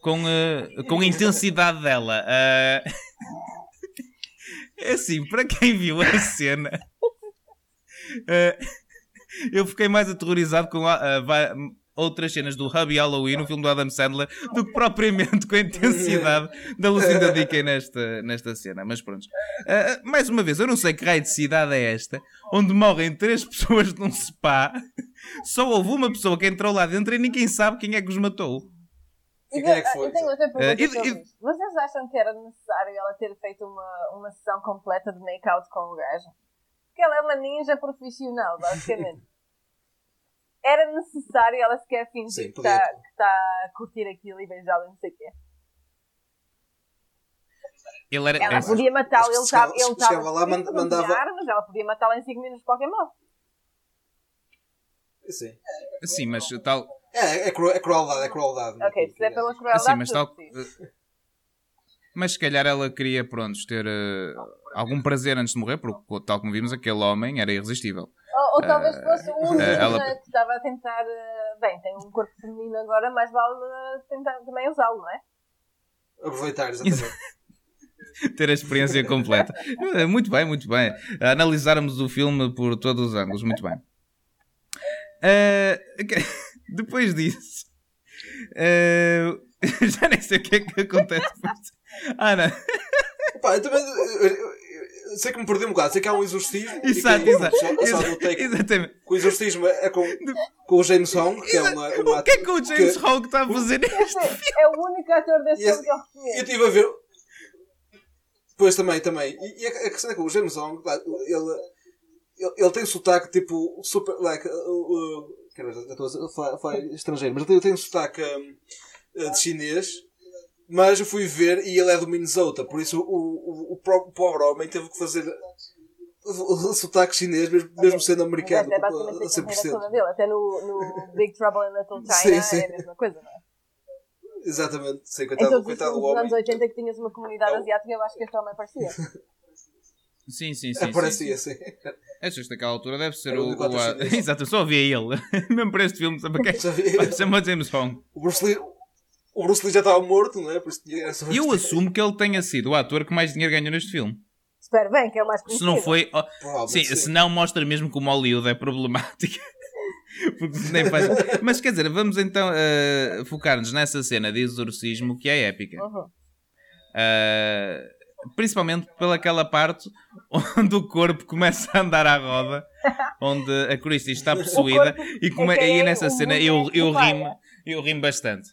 com, eh, com a intensidade dela. Eh, é assim, para quem viu a cena, eh, eu fiquei mais aterrorizado com a- a va- outras cenas do Hubby Halloween, no filme do Adam Sandler, do que propriamente com a intensidade da Lucinda Dickey nesta, nesta cena. Mas pronto. Eh, mais uma vez, eu não sei que raio de cidade é esta, onde morrem três pessoas num spa, só houve uma pessoa que entrou lá dentro e ninguém sabe quem é que os matou. E quem é que foi? Eu tenho outra pergunta Eh, e- sobre e-. Vocês acham que era necessário ela ter feito uma, uma sessão completa de make-out com o gajo? Porque ela é uma ninja profissional, basicamente. era necessário ela sequer fingir Sim, que está tá a curtir aquilo e beijá-lo e não sei o quê. Ele era. Ela é- podia matá-lo, ele estava ele estava lá, mandava- armas, ela podia matá-lo em 5 minutos de qualquer modo. Sim. Sim, mas tal. É, é, cru- é crueldade, é crueldade. Ok, se é pela crueldade, Sim, mas tal. fixe. Mas se calhar ela queria, pronto, ter eh, algum prazer antes de morrer, porque, tal como vimos, aquele homem era irresistível. Ou, ou talvez fosse o único eh, ela- que estava a tentar. eh, Bem, tem um corpo feminino agora, mais vale tentar também usá-lo, não é? Aproveitar, exatamente. ter a experiência completa. Eh, Muito bem, muito bem. Analisarmos o filme por todos os ângulos, muito bem. Eh, ok. Depois disso, eh, já nem sei o que é que acontece. depois. Ana, Pá, eu também. eu sei que me perdi um bocado. Sei que há um exorcismo. e exato, que- exato. Que Exatamente. o exorcismo é com, com o James Hong, que é uma, uma O que é que o James que- Hogg está a fazer neste é o único ator desse esse- filme que eu Eu reconheço. estive a ver. Pois também, também. E, e a, questão é que o James Hong, ele, ele, ele tem sotaque tipo super. Like, uh, uh, quer dizer, eu estou a falar, a falar estrangeiro, mas ele tem um sotaque um, uh, de chinês. Mas eu fui ver e ele é do Minnesota, por isso o, o, o próprio pobre homem teve que fazer o, sotaque chinês, mesmo, mesmo sendo americano, Mas é basicamente a a carreira 100%. toda dele. Até no, no Big Trouble in Little China Sim, sim. é a mesma coisa, não é? Exatamente, sim, coitado, os coitado do filmes dos anos homem. 80 que tinhas uma comunidade É asiática, eu acho que este homem parecia. Sim, sim, sim. sim, Parecia sim. assim. Achas que naquela altura deve ser o. o a-. Exato, eu só via ele. Mesmo para este filme, sabe para quê? Chama James Hong. O Bruce Lee, o Bruce Lee já estava morto, não é? Por isso E eu assumo que ele tenha sido o ator que mais dinheiro ganhou neste filme. Espero bem, que é o mais Se conhecido. não foi. Provavelmente sim, se não mostra mesmo como Hollywood é problemática. Porque nem faz... Mas quer dizer, vamos então eh, focar-nos nessa cena de exorcismo que é épica. Uhum. Eh, principalmente pelaquela parte onde o corpo começa a andar à roda, onde a Christie está possuída e, come... é que é e nessa cena eu, eu rimo, eu rimo bastante.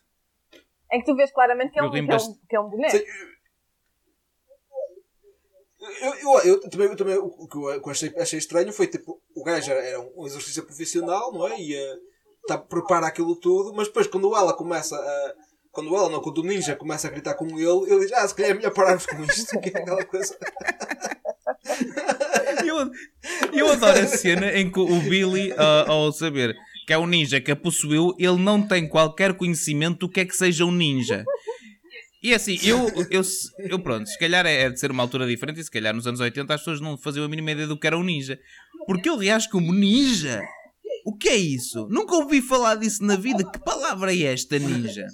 É que tu vês claramente que é um, que é um, que é um boneco. Sim. Eu, eu, eu também, eu também o que eu, o que eu achei, achei estranho foi tipo, o gajo era, era um exercício profissional, não é? E eh, tá, prepara aquilo tudo, mas depois quando ela começa a. Quando ela não, quando o ninja começa a gritar com ele, ele diz, ah, se calhar é melhor pararmos com isto, que é aquela coisa. Eu, eu adoro a cena em que o Billy, ah, ao saber que é um ninja que a possuiu, ele não tem qualquer conhecimento do que é que seja um ninja. E assim, eu, eu, eu pronto, se calhar é é de ser uma altura diferente e se calhar nos anos 80 as pessoas não faziam a mínima ideia do que era um ninja. Porque ele reage como ninja. O que é isso? Nunca ouvi falar disso na vida. Que palavra é esta, ninja?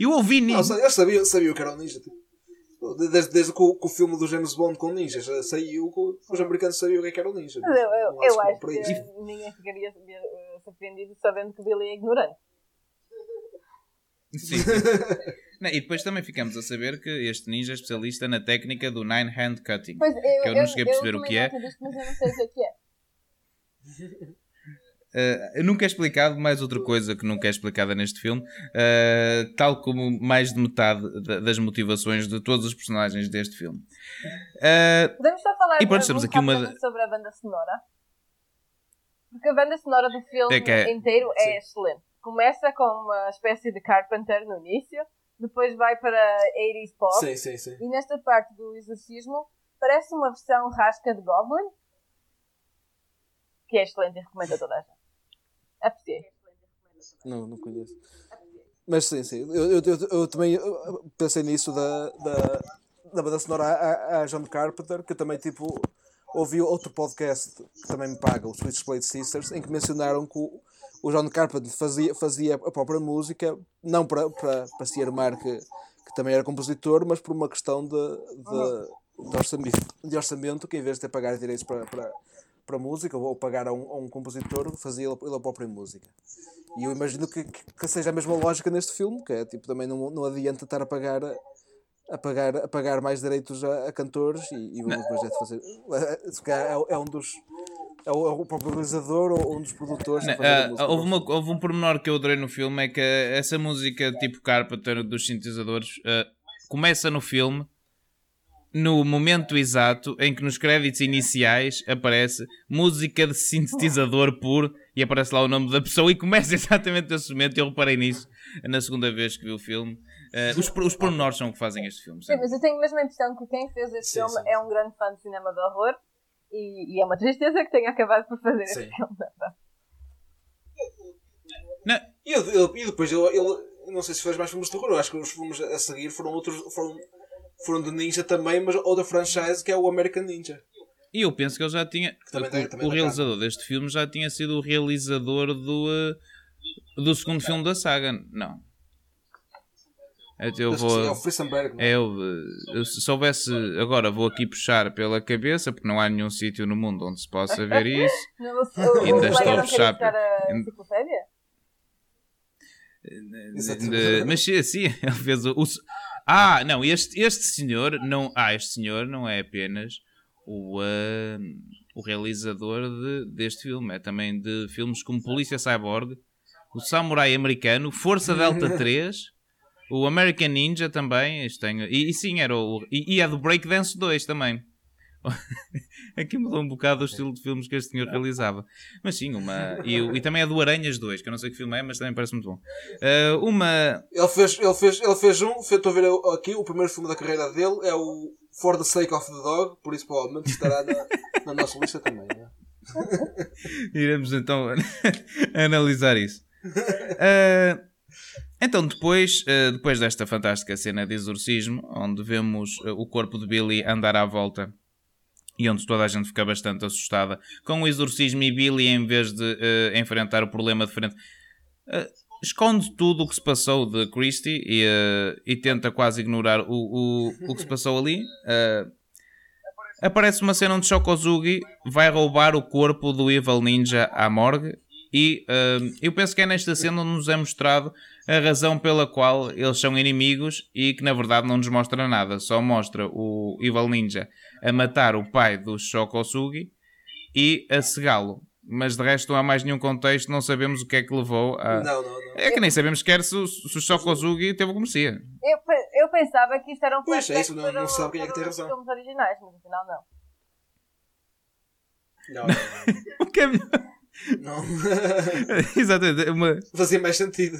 Eu ouvi Não, ninja. eu sabia, sabia o que era um ninja. Tipo, desde, desde que, o, que o filme do James Bond com ninjas saiu, os americanos sabiam o que é era um ninja. Mas eu, eu, eu acho que ninguém ficaria eh, surpreendido sabendo que Billy é ignorante. Sim, sim. Não, e depois também ficamos a saber que este ninja é especialista na técnica do Nine Hand Cutting. Pois, eu, Que eu não cheguei a perceber o tomei que é. nota disto, mas eu não sei o que é. Uh, nunca é explicado, mais outra coisa que nunca é explicada neste filme, uh, tal como mais de metade da- das motivações de todos os personagens deste filme. Uh, Podemos só falar E pronto, temos um aqui uma- sobre a banda sonora? Porque a banda sonora do filme É é- inteiro é Sim. excelente. Começa com uma espécie de Carpenter no início, depois vai para 80s pop, Sim, sim, sim. e nesta parte do exorcismo parece uma versão rasca de Goblin, que é excelente e recomendo a toda a gente. Apreciei. Não, não conheço. Mas sim, sim. Eu, eu, eu, eu também pensei nisso da, da, da banda sonora a, a John Carpenter, que eu também tipo ouvi outro podcast que também me paga, o Switchblade Sisters, em que mencionaram que o, John Carpenter fazia, fazia a própria música, não para, para, para se armar que, que também era compositor, mas por uma questão de, de, de, orçamento, de orçamento, que em vez de ter pagar direitos para, para, para música ou pagar a um, a um compositor, fazia ele, a própria música. E eu imagino que, que seja a mesma lógica neste filme, que é tipo, também não, não adianta estar a pagar a pagar, a pagar mais direitos a, a cantores e, e vamos mas é fazer. É, é um dos. É o, é o próprio realizador ou um dos produtores. Não, música. houve, uma- houve um pormenor que eu adorei no filme é que essa música tipo Carpenter dos sintetizadores ah, começa no filme no momento exato em que nos créditos iniciais aparece música de sintetizador puro e aparece lá o nome da pessoa e começa exatamente nesse momento. Eu reparei nisso na segunda vez que vi o filme. Uh, os, os pormenores são o que fazem este filme. Sim, mas eu tenho mesmo a impressão que quem fez este Sim, filme sim. é um grande fã de cinema de horror e, e é uma tristeza que tenha acabado por fazer Sim. este filme. Não, E, ele- e depois ele, ele- não sei se fez mais filmes de terror, eu acho que os filmes a seguir foram outros. Foram, foram de Ninja também, mas outra franchise que é o American Ninja. E eu penso que ele já tinha. também tem- também o tem realizador deste filme já tinha sido o realizador do, do segundo filme da saga. Não. Eu Acho que sim, é vou. o Frissenberg. não é? É, eu, uh, eu, se soubesse. Agora vou aqui puxar pela cabeça, porque não há nenhum sítio no mundo onde se possa ver isso. Não, o Ainda estou a puxar- buscar a enciclopédia? Exatamente. De- mas sim, sim, ele fez o. o- ah, não, este, este senhor não. Ah, este senhor não é apenas o, ah, o realizador de- deste filme, é também de filmes como Polícia Cyborg, o Samurai Americano, Força Delta 3, o American Ninja também. Este tem, e, e sim, era o. E, e é do Breakdance 2 também. Aqui mudou um bocado o estilo de filmes que este senhor realizava. Mas sim, uma. E, e também é do Aranhas 2, que eu não sei que filme é, mas também parece muito bom. Ah, uma. Ele fez, ele fez, ele fez um, estou a ver aqui, o primeiro filme da carreira dele é o For the Sake of the Dog, por isso provavelmente estará na, na nossa lista também. Né? Iremos então analisar isso. Ah, então, depois, ah, depois desta fantástica cena de exorcismo, onde vemos ah, o corpo de Billy andar à volta e onde toda a gente fica bastante assustada com o exorcismo e Billy, em vez de ah, enfrentar o problema de frente, ah, esconde tudo o que se passou de Christie e, ah, e tenta quase ignorar o, o, o que se passou ali. Aparece uma cena onde Shokozugi vai roubar o corpo do Evil Ninja à morgue e eu penso que é nesta cena onde nos é mostrado a razão pela qual eles são inimigos e que na verdade não nos mostra nada, só mostra o Evil Ninja a matar o pai do Shokosugi e a cegá-lo. Mas de resto não há mais nenhum contexto, não sabemos o que é que levou a... Não, não, não. É que nem sabemos sequer se, o- se o Shokozugi teve como merecia. Eu, eu pensava que isto era um Pois, é isso, não- não sabe quem é que tem razão. originais, mas afinal não. Não, não, O que é melhor? não. Exatamente. Uma... Fazia mais sentido.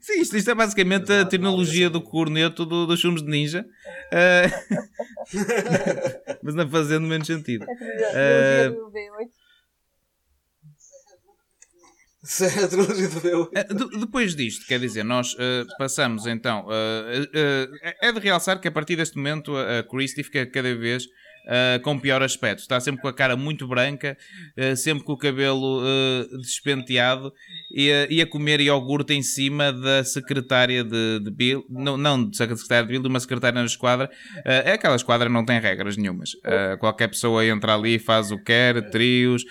Sim, isto, isto é basicamente a não, do corneto do- dos filmes de ninja. Ah, mas não fazendo menos sentido. A trilogia Eh, do V8. Isso é a trilogia do V8. Ah, de- depois disto, quer dizer, nós ah, passamos então. é de realçar que a partir deste momento a, a Christie fica cada vez ah, com pior aspecto. Está sempre com a cara muito branca, ah, sempre com o cabelo ah, despenteado e, a- e a comer iogurte em cima da secretária de, de Bill. Não, não de secretária de Bill, de uma secretária na esquadra. É aquela esquadra não tem regras nenhumas. Qualquer pessoa entra ali faz o que quer, trios,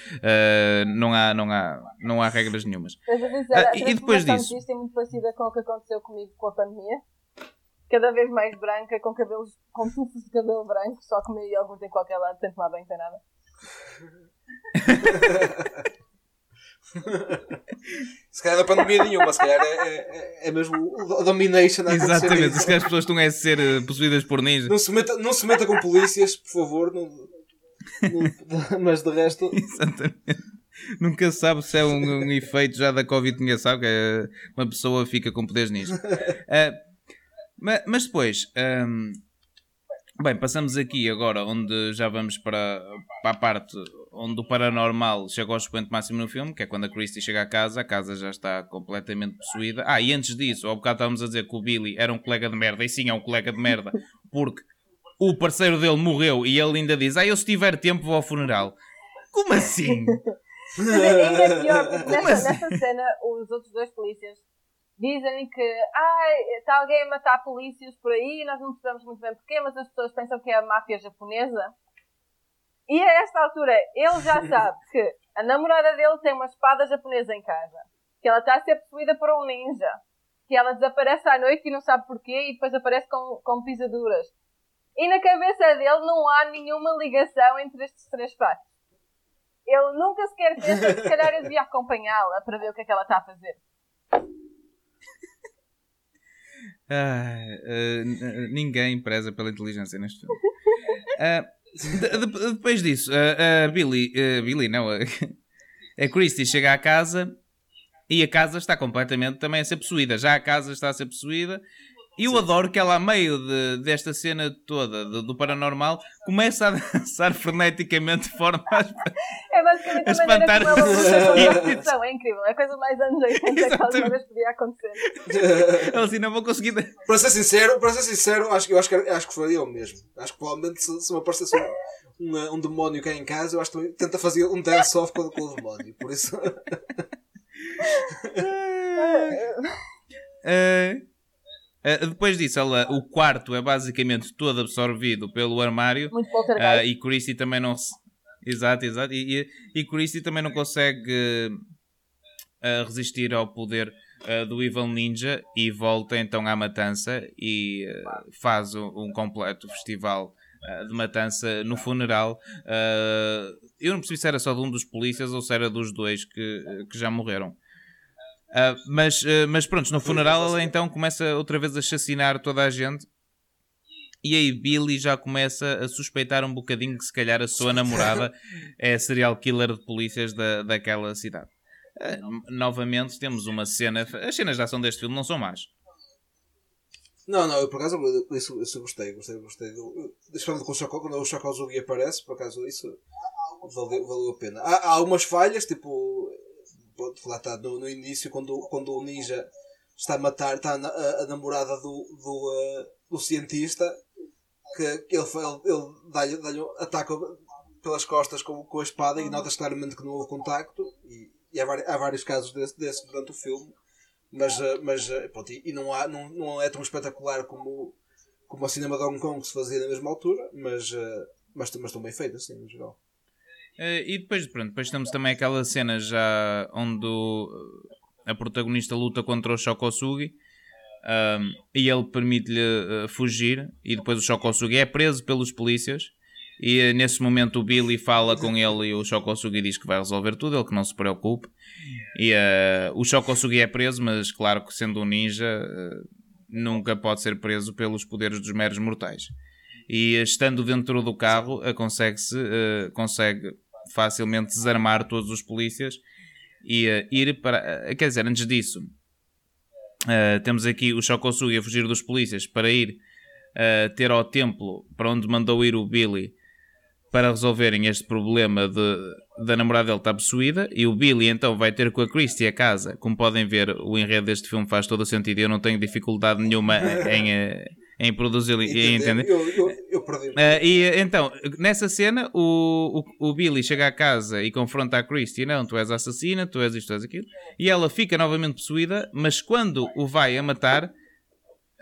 não, há, não, há, não há regras nenhumas. Dizer, e- depois disso? disto é muito parecida com o que aconteceu comigo com a pandemia. Cada vez mais branca, com cabelos, com tufos de cabelo branco, só comer iogurte em qualquer lado, sem tomar banho, sem nada. Se calhar não é pandemia nenhuma, se calhar é, é, é mesmo o domination a Exatamente, se calhar as pessoas estão a ser eh, possuídas por ninjas. Não se, meta, não se meta com polícias, por favor. Não, não- mas de resto. Exatamente. Nunca se sabe se é um, um efeito já da Covid, ninguém sabe que é, uma pessoa fica com poderes nisto. Ah, ma- mas, depois, ahm, bem, passamos aqui agora onde já vamos para, para a parte onde o paranormal chega ao expoente máximo no filme, que é quando a Christie chega à casa, a casa já está completamente possuída. Ah, e antes disso, ao bocado estávamos a dizer que o Billy era um colega de merda, e sim, é um colega de merda, porque o parceiro dele morreu e ele ainda diz: Ah, eu se tiver tempo vou ao funeral. Como assim? Mas é- ainda é pior, porque nessa, assim? nessa cena, os outros dois polícias dizem que ai, está alguém a matar polícias por aí, nós não sabemos muito bem porquê, mas as pessoas pensam que é a máfia japonesa. E a esta altura, ele já sabe que a namorada dele tem uma espada japonesa em casa, que ela está a ser possuída por um ninja, que ela desaparece à noite e não sabe porquê e depois aparece com, com pisaduras. E na cabeça dele não há nenhuma ligação entre estes três fatos. Ele nunca sequer pensa que se calhar eu devia acompanhá-la para ver o que é que ela está a fazer. Ah, n- ninguém preza pela inteligência neste filme. Ah, de- de- depois disso, a Billy, ah, Billy não, a, a Christie chega à casa e a casa está completamente também a ser possuída. Já a casa está a ser possuída. E eu adoro que ela, a meio de- desta cena toda do, do paranormal, começa a dançar freneticamente de forma a... É basicamente A espantar- a depressão. É incrível. É a coisa mais anos 80 que alguma vez podia acontecer. Ela assim, não vou conseguir... Para ser sincero, para ser sincero, acho, que- eu acho que, acho que faria o mesmo. Acho que provavelmente se, se me aparecesse um, um, um demónio cá em casa, eu acho que tenta fazer um dance-off com, com o demónio. Por isso. Eh, eh, depois disso, ela, o quarto é basicamente todo absorvido pelo armário. Muito poltergeist. e Christie também não se... Exato, exato. E, e, e Christie também não consegue ah, resistir ao poder ah, do Evil Ninja e volta então à matança e faz um, um completo festival de matança no funeral. Eu não percebi se era só de um dos polícias ou se era dos dois que, que já morreram. Ah, mas, ah, mas pronto, no funeral ela então começa outra vez a assassinar toda a gente e aí Billy já começa a suspeitar um bocadinho que se calhar a sua namorada é serial killer de polícias da, daquela cidade. Ah, novamente temos uma cena. As cenas de ação deste filme não são más. Não, não, eu por acaso isso, isso eu gostei, gostei, gostei. Especialmente com o Choco, quando o Chocozugi aparece, por acaso isso valeu, valeu a pena. Há, há algumas falhas, tipo, lá está no, no início, quando, quando o ninja está a matar, está a, a namorada do, do, eh, do cientista, que, que ele, ele, ele dá-lhe, dá-lhe um ataque pelas costas com, com a espada e notas claramente que não houve contacto. E, e há, há vários casos desse, desse durante o filme. Mas, eh, mas eh, pronto, e e não, há, não, não é tão espetacular como, como o cinema de Hong Kong que se fazia na mesma altura, mas, mas, mas estão bem feitas, sim, no geral. Eh, e depois, pronto, depois temos também aquela cena já onde o- a protagonista luta contra o Shokosugi ahm, e ele permite-lhe eh, fugir e depois o Shokosugi é preso pelos polícias e eh, nesse momento o Billy fala com ele e o Shokosugi diz que vai resolver tudo, ele que não se preocupe. E eh, o Shokosugi é preso, mas claro que sendo um ninja eh, nunca pode ser preso pelos poderes dos meros mortais. E eh, estando dentro do carro eh, consegue-se eh, consegue facilmente desarmar todos os polícias e eh, ir para eh, quer dizer, antes disso eh, temos aqui o Shokosugi a fugir dos polícias para ir ter ao templo para onde mandou ir o Billy para resolverem este problema de, da namorada dele estar possuída e o Billy então vai ter com a Christie a casa. Como podem ver o enredo deste filme faz todo o sentido eu não tenho dificuldade nenhuma em, em produzi-lo e entender Eu, eu, eu perdi. Uh, e então, nessa cena, o, o, o Billy chega à casa e confronta a Christie: Não, tu és a assassina, tu és isto, tu és aquilo. E ela fica novamente possuída, mas quando o vai a matar,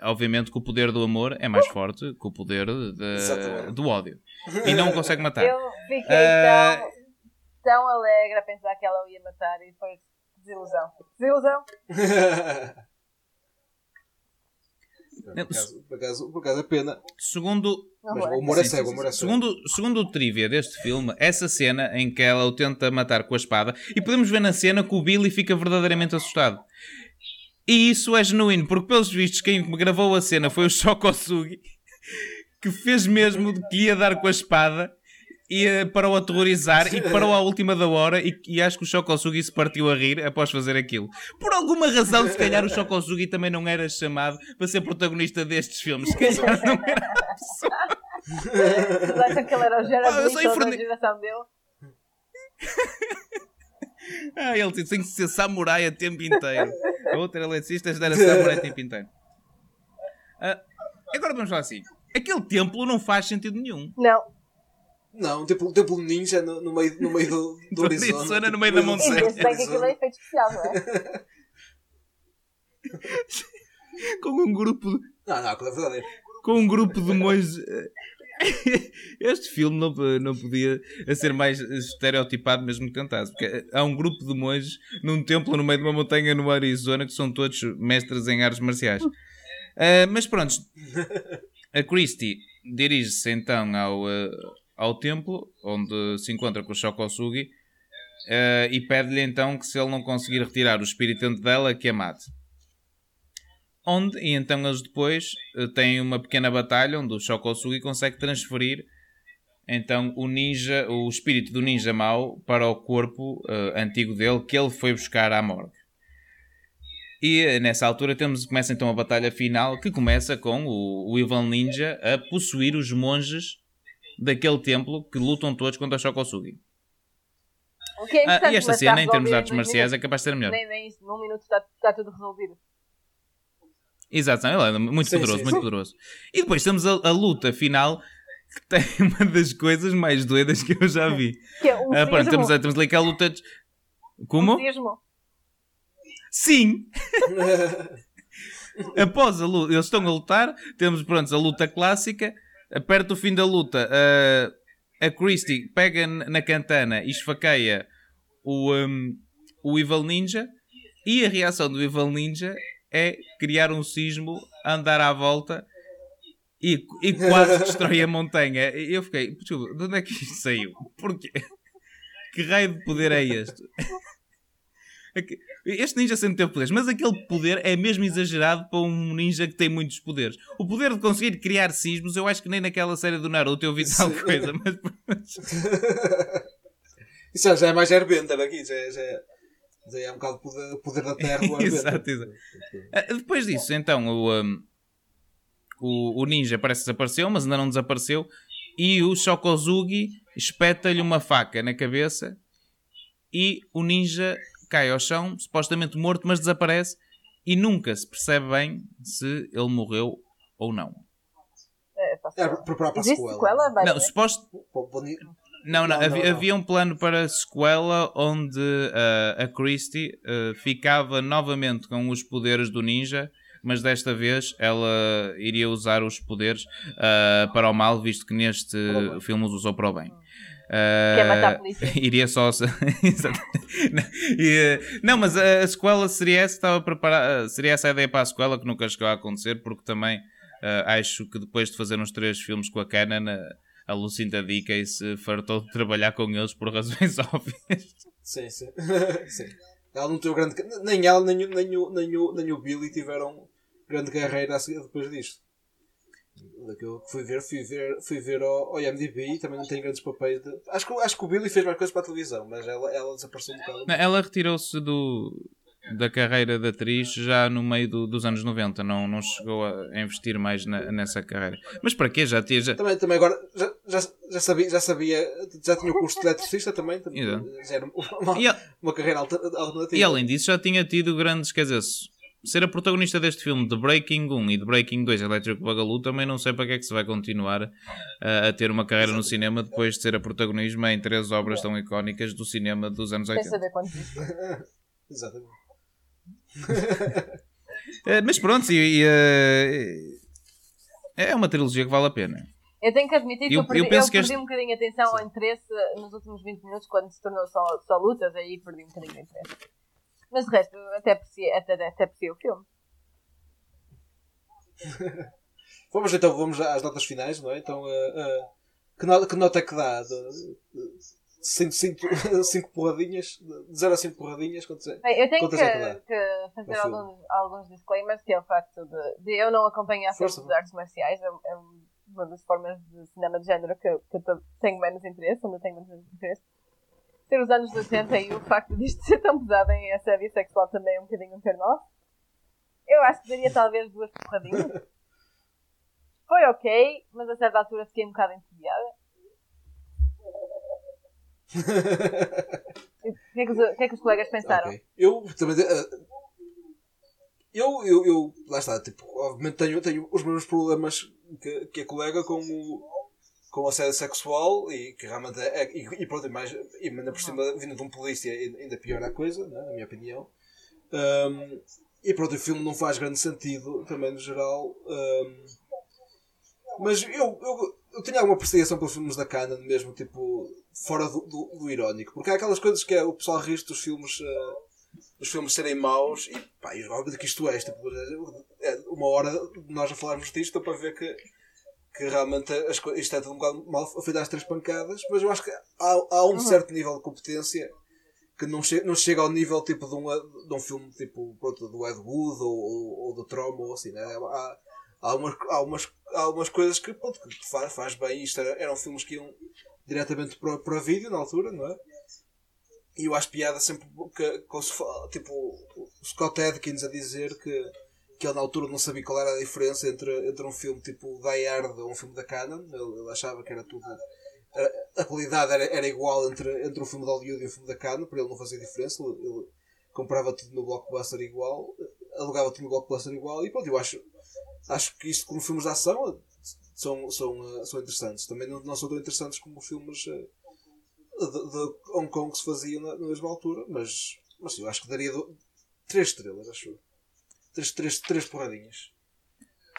obviamente que o poder do amor é mais forte que o poder de- do ódio. E não o consegue matar. Eu fiquei Ah. tão, tão alegre a pensar que ela o ia matar e foi desilusão. Desilusão? Por acaso, por acaso, por acaso é pena. Segundo, Mas é. o humor é cego, o humor é cego. Segundo, segundo o trivia deste filme, essa cena em que ela o tenta matar com a espada, e podemos ver na cena que o Billy fica verdadeiramente assustado. E isso é genuíno, porque pelos vistos quem gravou a cena foi o Shokosugi, que fez mesmo de que ia dar com a espada e, eh, para o aterrorizar e parou à última da hora e, e acho que o Shokosugi se partiu a rir após fazer aquilo. Por alguma razão, se calhar o Shokosugi também não era chamado para ser protagonista destes filmes. Se calhar não era a pessoa. Acham que ele era o Ah, Gerard da geração dele? Ah, ele tem que ser samurai a tempo inteiro. A outra eletricista era samurai a tempo inteiro. Ah, agora vamos lá assim. Aquele templo não faz sentido nenhum. Não. Não, tipo, tipo um ninja no, no meio, no meio do, do Do horizonte. Arizona, tipo, no meio da do montanha. Penso bem que aquilo é efeito especial, não é? Com um grupo de, Não, não, aquilo é verdadeiro. com um grupo de monges. Este filme não, não podia ser mais estereotipado mesmo que tentasse. Porque há um grupo de monges num templo no meio de uma montanha no Arizona que são todos mestres em artes marciais. Ah, mas pronto, a Christie dirige-se então ao, ah, ao templo onde se encontra com o Shokosugi ah, e pede-lhe então que se ele não conseguir retirar o espírito dela, que a mate. Onde, e então eles depois eh, têm uma pequena batalha onde o Shokosugi consegue transferir então o ninja, o espírito do ninja mau para o corpo eh, antigo dele que ele foi buscar à morgue. E nessa altura temos, começa então a batalha final que começa com o, o Evil Ninja a possuir os monges daquele templo que lutam todos contra o Shokosugi. O que é Ah, e esta cena, em termos de artes marciais, é minutos. capaz de ser melhor. Nem, nem isso, num minuto está, está tudo resolvido. Exato, ele é muito Sim, poderoso, sim, muito sim. poderoso. E depois temos a, a luta final que tem uma das coisas mais doidas que eu já vi. Que é um Ah, pronto, temos, a- temos ali aquela luta. de- Como? Um. Sim! Após a luta, eles estão a lutar, temos pronto, a luta clássica. Perto do fim da luta, a, a Christie pega na cantana e esfaqueia o, um, o Evil Ninja. E a reação do Evil Ninja é criar um sismo, andar à volta e, e quase destrói a montanha. E eu fiquei, desculpa, de onde é que isto saiu? Porquê? Que raio de poder é este? É Este ninja sempre teve poderes, mas aquele poder é mesmo exagerado para um ninja que tem muitos poderes. O poder de conseguir criar sismos, eu acho que nem naquela série do Naruto eu vi tal coisa, mas Isso já, é mais Airbender aqui, já, é- já, é- já é um bocado poder, poder da terra do. Exato, exato. Ah, Depois disso, então, o, um, o, o ninja parece que desapareceu, mas ainda não desapareceu. E o Shokozugi espeta-lhe uma faca na cabeça e o ninja cai ao chão, supostamente morto, mas desaparece. E nunca se percebe bem se ele morreu ou não. É, É, preparar para a sequela. sequela? Vai Não, ver. suposto, Não, não, Não, havia, não, havia um plano para a sequela onde ah, a Christie ah, ficava novamente com os poderes do ninja, mas desta vez ela iria usar os poderes ah, para o mal, visto que neste filme os usou para o bem. Que é matar a Ah, polícia. iria só. Exato. não, ah, não, mas a, sequela seria essa, estava preparada, seria essa a ideia para a sequela que nunca chegou a acontecer, porque também ah, acho que depois de fazer uns três filmes com a Canon, a, a Lucinda Dickey se fartou de trabalhar com eles por razões óbvias. Sim, sim. sim. Ela não teve grande. Nem ela, nem, o- nem, nem, o, nem o Billy tiveram grande carreira depois disto. Daquilo que fui ver, fui ver, fui ver ao, ao IMDb e também não tem grandes papéis. De... Acho, que, acho que o Billy fez mais coisas para a televisão, mas ela, ela desapareceu um bocado. Não, Ela retirou-se do, da carreira de atriz já no meio do- dos anos 90, não, não chegou a investir mais na- nessa carreira. Mas para quê? Já tinha. Já... Também, também agora já, já, já, sabia, já sabia, já tinha o curso de eletricista também, também já era uma, E, a- uma carreira alter- alternativa. e além disso, já tinha tido grandes. Quer dizer, ser a protagonista deste filme de Breaking 1 e de Breaking 2 Electric Boogaloo também não sei para que é que se vai continuar a, a ter uma carreira no cinema depois de ser a protagonismo em três obras tão icónicas do cinema dos anos Sem 80. saber quantos existe. Exatamente. Eh, mas pronto, e, e, eh, é uma trilogia que vale a pena. Eu tenho que admitir que Eu- eu, perdi, eu penso eu que perdi este- um bocadinho a atenção ao interesse nos últimos 20 minutos quando se tornou só, só lutas, aí perdi um bocadinho de interesse. Mas de resto, até apreciei, até, até apreciei o filme. Vamos então, vamos às notas finais, não é? Então, eh, eh, que, nota, que nota é que dá? 5 porradinhas? De 0 a 5 porradinhas? Quanto é? Bem, eu tenho que, Quantas é que que fazer alguns, alguns disclaimers, que é o facto de, de eu não acompanhar filmes de artes marciais. É, é uma das formas de cinema de género que, eu- que eu tenho menos interesse, onde eu tenho menos interesse. Ser os anos 80 e o facto disto ser tão pesado em assédio sexual também é um bocadinho um. Eu acho que daria talvez duas porradinhas. Foi ok, mas a certa altura fiquei um bocado entediada. O que, é que os, o que é que os colegas pensaram? Ok. Eu também. eh, eu, eu, eu. Lá está, tipo, obviamente tenho, tenho os mesmos problemas que, que a colega com o. com a assédio sexual e que realmente é. é- e, e pronto, mais. E ainda por cima, vindo de um polícia, ainda pior a coisa, né, na minha opinião. Ahm, e pronto, o filme não faz grande sentido, também no geral. ahm, mas eu, eu, eu tenho alguma apreciação pelos filmes da Canon, mesmo tipo, fora do, do, do irónico. Porque há aquelas coisas que é, o pessoal ri dos filmes, eh, dos filmes serem maus e pá, óbvio que isto é, tipo, é uma hora de nós a falarmos disto para ver que, que realmente as, isto é tudo um bocado mal feito às três pancadas, mas eu acho que há, há um certo nível de competência que não, che não chega ao nível tipo de um, de um filme tipo pronto, do Ed Wood ou, ou, ou do Troma ou assim, né? há, há algumas, há algumas, há algumas coisas que, pronto, que faz, faz bem. Isto era- eram filmes que iam diretamente para, para vídeo na altura, não é? E eu acho piada sempre que, que tipo, o Scott Adkins a dizer que, que ele na altura não sabia qual era a diferença entre, entre um filme tipo Die Hard ou um filme da Canon. Ele, ele achava que era tudo. a qualidade era, era igual entre, entre um filme de Hollywood e um filme da Canon, para ele não fazia diferença. Ele, ele comprava tudo no blockbuster igual, alugava tudo no blockbuster igual e pronto, eu acho, acho que isto como filmes de ação são, são, eh, são interessantes. Também não, não são tão interessantes como filmes eh, de, de Hong Kong que se faziam na, na mesma altura, mas, mas eu acho que daria do, três estrelas, acho eu. Três, três, três porradinhas.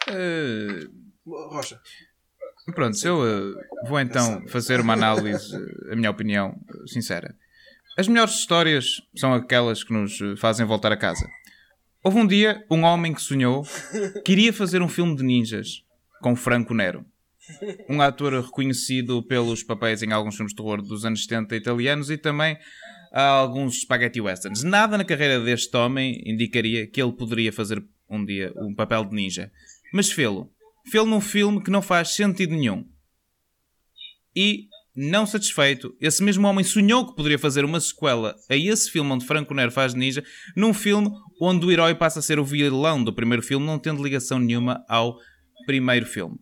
Eh, Rocha. Pronto, eu eh, vou então fazer uma análise, eh, a minha opinião sincera. As melhores histórias são aquelas que nos fazem voltar a casa. Houve um dia um homem que sonhou que iria fazer um filme de ninjas com Franco Nero. Um ator reconhecido pelos papéis em alguns filmes de terror dos anos 70 italianos e também a alguns spaghetti westerns. Nada na carreira deste homem indicaria que ele poderia fazer um dia um papel de ninja. Mas fê-lo. Fê-lo num filme que não faz sentido nenhum. E, não satisfeito, esse mesmo homem sonhou que poderia fazer uma sequela a esse filme onde Franco Nero faz ninja, num filme onde o herói passa a ser o vilão do primeiro filme, não tendo ligação nenhuma ao primeiro filme.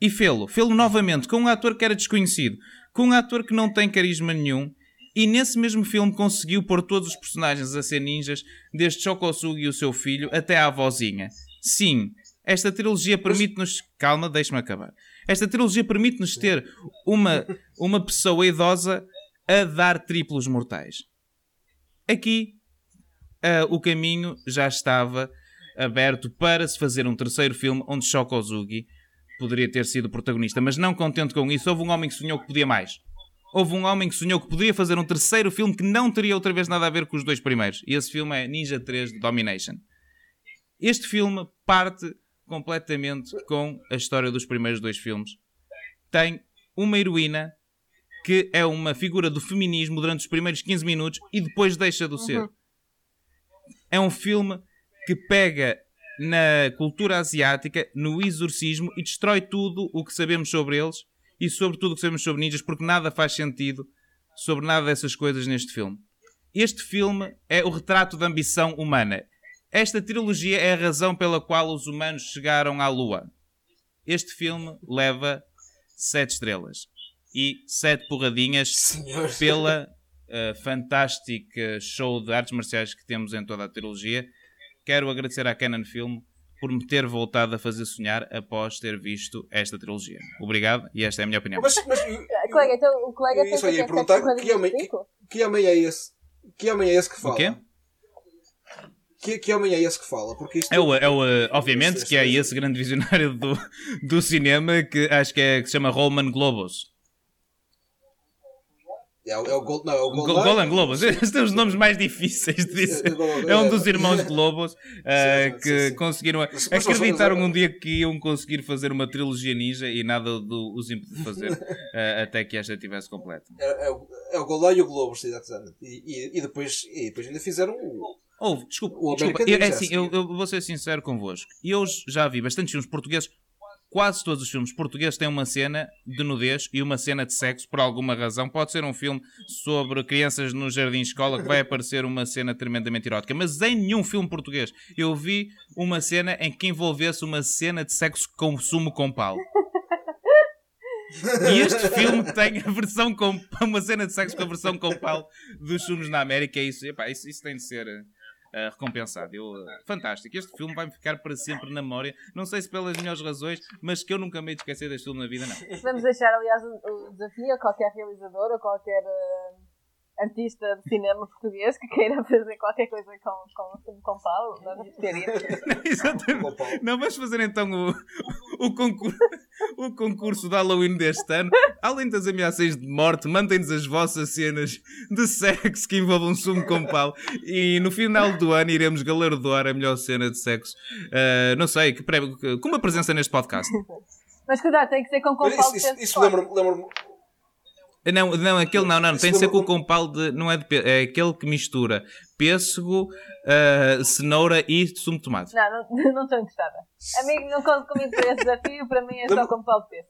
E fê-lo, fê-lo novamente com um ator que era desconhecido, com um ator que não tem carisma nenhum, e nesse mesmo filme conseguiu pôr todos os personagens a ser ninjas, desde Shokosugi e o seu filho até à avózinha. Sim, esta trilogia permite-nos. Calma, deixa-me acabar. Esta trilogia permite-nos ter uma, uma pessoa idosa a dar triplos mortais. Aqui, ah, o caminho já estava aberto para se fazer um terceiro filme onde Shokozugi poderia ter sido protagonista. Mas não contente com isso, houve um homem que sonhou que podia mais. Houve um homem que sonhou que poderia fazer um terceiro filme que não teria outra vez nada a ver com os dois primeiros. E esse filme é Ninja 3 de Domination. Este filme parte completamente com a história dos primeiros dois filmes. Tem uma heroína que é uma figura do feminismo durante os primeiros 15 minutos e depois deixa de ser. É um filme que pega na cultura asiática, no exorcismo e destrói tudo o que sabemos sobre eles e sobre tudo o que sabemos sobre ninjas, porque nada faz sentido sobre nada dessas coisas neste filme. Este filme é o retrato da ambição humana. Esta trilogia é a razão pela qual os humanos chegaram à Lua. Este filme leva sete estrelas e sete porradinhas Senhor. pela eh, fantástica show de artes marciais que temos em toda a trilogia. Quero agradecer à Canon Film por me ter voltado a fazer sonhar após ter visto esta trilogia. Obrigado e esta é a minha opinião. Mas, mas Colega, então o colega Eu só que ia é perguntar que porradinhas homem- cinco? que homem é esse? Que homem é esse que fala? O quê? Que, que homem é esse que fala? Porque isto É o, é o, eh, obviamente que é esse grande visionário do, do cinema que acho que, é, que se chama Roman Globos. É, o- é o Gold, não, é o Gold Go- Golan Globos. Estes são os nomes mais difíceis de dizer. É um dos irmãos Globos eh, sim, que sim. conseguiram. Acreditaram um dia que iam conseguir fazer uma trilogia ninja e nada do, os impediu de fazer eh, até que esta estivesse completa. É, é, o- é o Goldar e o Globo, exatamente. E, e, e, depois, e depois ainda fizeram o. Desculpa, desculpa eu, é assim, sim. eu, eu vou ser sincero convosco. Eu já vi bastantes filmes portugueses, quase todos os filmes portugueses têm uma cena de nudez e uma cena de sexo por alguma razão. Pode ser um filme sobre crianças no jardim escola que vai aparecer uma cena tremendamente erótica, mas em nenhum filme português eu vi uma cena em que envolvesse uma cena de sexo com sumo com pau. E este filme tem a versão com uma cena de sexo com a versão com pau dos filmes na América. e Isso, epá, isso, isso tem de ser eh, recompensado. Eu, eh, fantástico. Este filme vai ficar para sempre na memória. Não sei se pelas melhores razões, mas que eu nunca me de esquecer deste filme na vida, não. Vamos deixar, aliás, o, desafio a qualquer realizador ou qualquer eh, artista de cinema português que queira fazer qualquer coisa com, com, com Paulo. Nós gostaríamos. Exatamente. Com. Não, vamos fazer então o, o, concurso, o concurso de Halloween deste ano. Além das ameaças de morte, mantém-nos as vossas cenas de sexo que envolvam sumo com pau. E no final do ano iremos galardoar a melhor cena de sexo. Ah, não sei, que com uma presença neste podcast. Mas cuidado, tem que ser com, com Mas Paulo isso, isso, isso lembra-me. Lembra Não, não, aquele não, não, tem de ser com o compal de. Não é de pêssego, é aquele que mistura pêssego, ah, cenoura e sumo de tomate. Não, não, não estou interessada. Amigo, não conto comigo para esse desafio, para mim é só com pau de peso.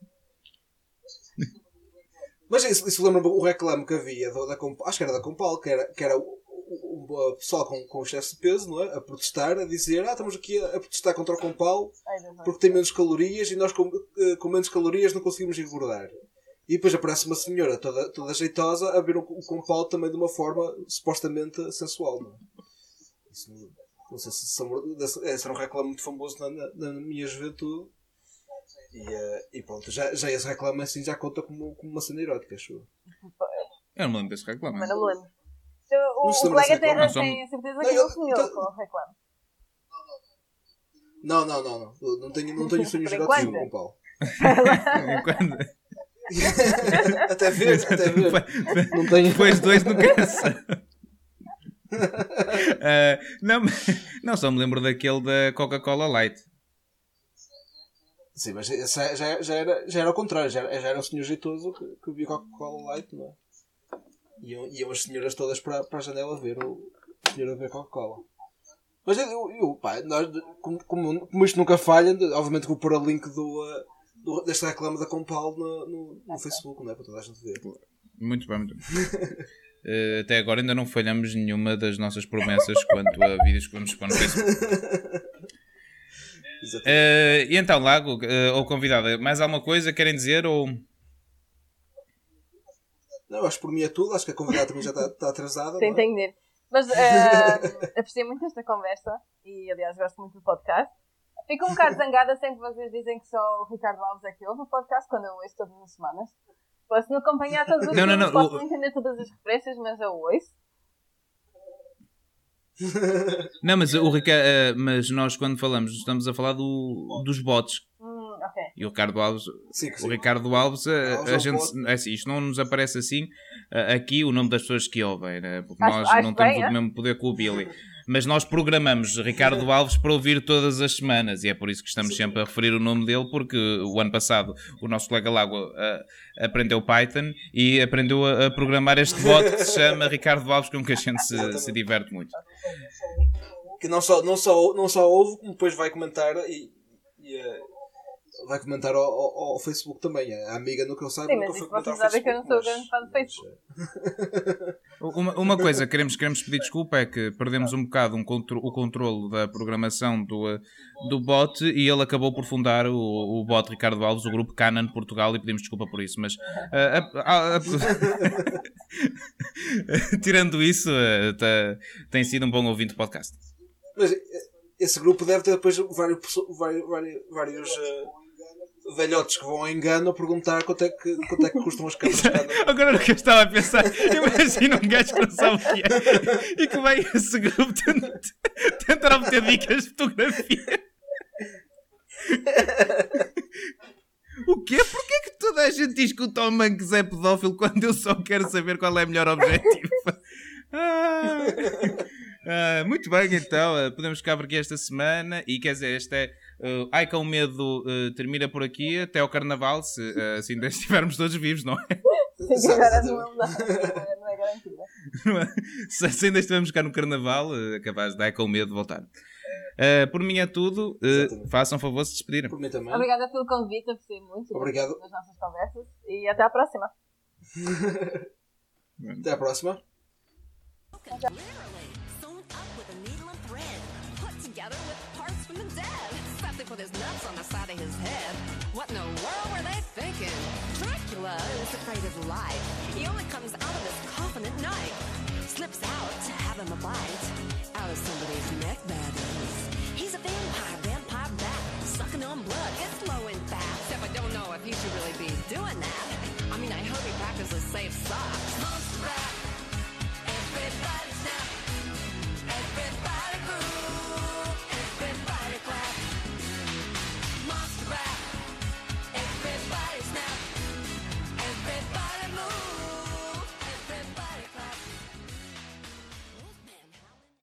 Mas isso, isso lembra-me o reclame que havia da, da Compal, acho que era da Compal, que era, que era o, o, o- pessoal com, com excesso de peso, não é? A protestar, a dizer, ah, estamos aqui a, a protestar contra o Compal porque tem menos calorias e nós com, eh, com menos calorias não conseguimos engordar. E depois aparece uma senhora toda, toda jeitosa a ver o, o Compal também de uma forma supostamente sensual, não é? Isso não, não sei se, se, esse era um reclame muito famoso na, na, na minha juventude. E, eh, e pronto, já, já esse reclame assim já conta como, como uma cena erótica, acho eu. Eu não me lembro desse reclame. Mas não me lembro. Então, O, Não o colega tem, reclame? tem a certeza Não, que não sonhou então- com o reclame. Não, não, não, não. Não tenho, não tenho sonhos eróticos com Paulo. Quando- até ver, até ver. Não tenho. Depois dois no caça. Ah, não, não, só me lembro daquele da Coca-Cola Light. Sim, mas já, já, já era, já era ao contrário. Já, era- já era um senhor jeitoso que, que via Coca-Cola Light, não é? Iam, iam as senhoras todas para, para a janela ver o, o senhor a ver Coca-Cola. Mas eu, eu pá, nós, como, como, como isto nunca falha, obviamente vou pôr o link do, ah, do, deste reclame da Compal no, no, no Facebook, não é? Para toda a gente ver. Muito bem, muito bem. Eh, até agora ainda não falhamos nenhuma das nossas promessas quanto a vídeos que vamos pôr no Facebook. Exatamente. Eh, e então, Lago, eh, ou convidada, mais alguma coisa querem dizer? Ou... Não, acho que por mim é tudo. Acho que a convidada também já está, está atrasada. Sem não é? entender. Mas eh, apreciei muito esta conversa e, aliás, gosto muito do podcast. Fico um bocado zangada sempre que vocês dizem que só o Ricardo Alves é que ouve o podcast, quando eu ouço todas as semanas. Posso não acompanhar todos os Não, não, filmes, não, posso o- não entender todas as referências, mas eu ouço. Não, mas, o Rica... eh, mas nós quando falamos estamos a falar do, dos bots. Hum. E o Ricardo Alves, Sim, que o sim. Ricardo Alves, eh, Alves a, é um gente, é assim, isto não nos aparece assim eh, aqui o nome das pessoas que ouvem, né? porque Acho- nós acho não bem, temos é? o mesmo poder que o Billy. Mas nós programamos Ricardo Alves para ouvir todas as semanas e é por isso que estamos sempre a referir o nome dele, porque o ano passado o nosso colega Lago eh, aprendeu Python e aprendeu a, a programar este bot que se chama Ricardo Alves, com que a gente se, se diverte muito. que não só, não só, não só ouve, como depois vai comentar e, e, eh, vai comentar ao, ao, ao Facebook também. A amiga no que eu saiba Sim, nunca mas foi comentar vocês ao sabem que eu não sou Facebook, grande fã do mas- Facebook. Uma, uma coisa, queremos, queremos pedir desculpa, é que perdemos um bocado um contro- o controle da programação do, do bot e ele acabou por fundar o, o bot Ricardo Alves, o grupo Canan Portugal, e pedimos desculpa por isso. Mas eh, a- a- a- tirando isso, eh, tá- tem sido um bom ouvinte do podcast. Mas eh, esse grupo deve ter depois vários, vários, vários, vários eh, velhotes que vão ao engano a perguntar quanto é que, quanto é que custam as câmaras. Agora o que eu estava a pensar, imagina um gajo que não sabe o que é e que vai a esse grupo tentar, obter dicas de fotografia. O quê? Porquê que toda a gente diz que o Tom Hanks é pedófilo quando eu só quero saber qual é o melhor objetivo? Ah, ah, muito bem, então, podemos ficar por aqui esta semana e quer dizer, este é. Uh, Ai com medo eh, termina por aqui até ao carnaval, se eh, assim ainda estivermos todos vivos, não é? Sim, agora não, não, não é- não é garantida. se, se ainda estivermos cá no carnaval, eh, capaz de dar com medo de voltar. Eh, por mim é tudo. Exatamente. façam favor se despedirem. Por mim também. Obrigada pelo convite, apreciei muito Obrigado. das nossas conversas e até à próxima. Até à próxima. Literally They put his nuts on the side of his head. What in the world were they thinking? Dracula is afraid of life. He only comes out of his coffin at night. Slips out to have him a bite out of somebody's neck. That is. He's a vampire, vampire bat, sucking on blood. It's low in fat. Except I don't know if he should really be doing that. I mean, I hope he practices safe socks.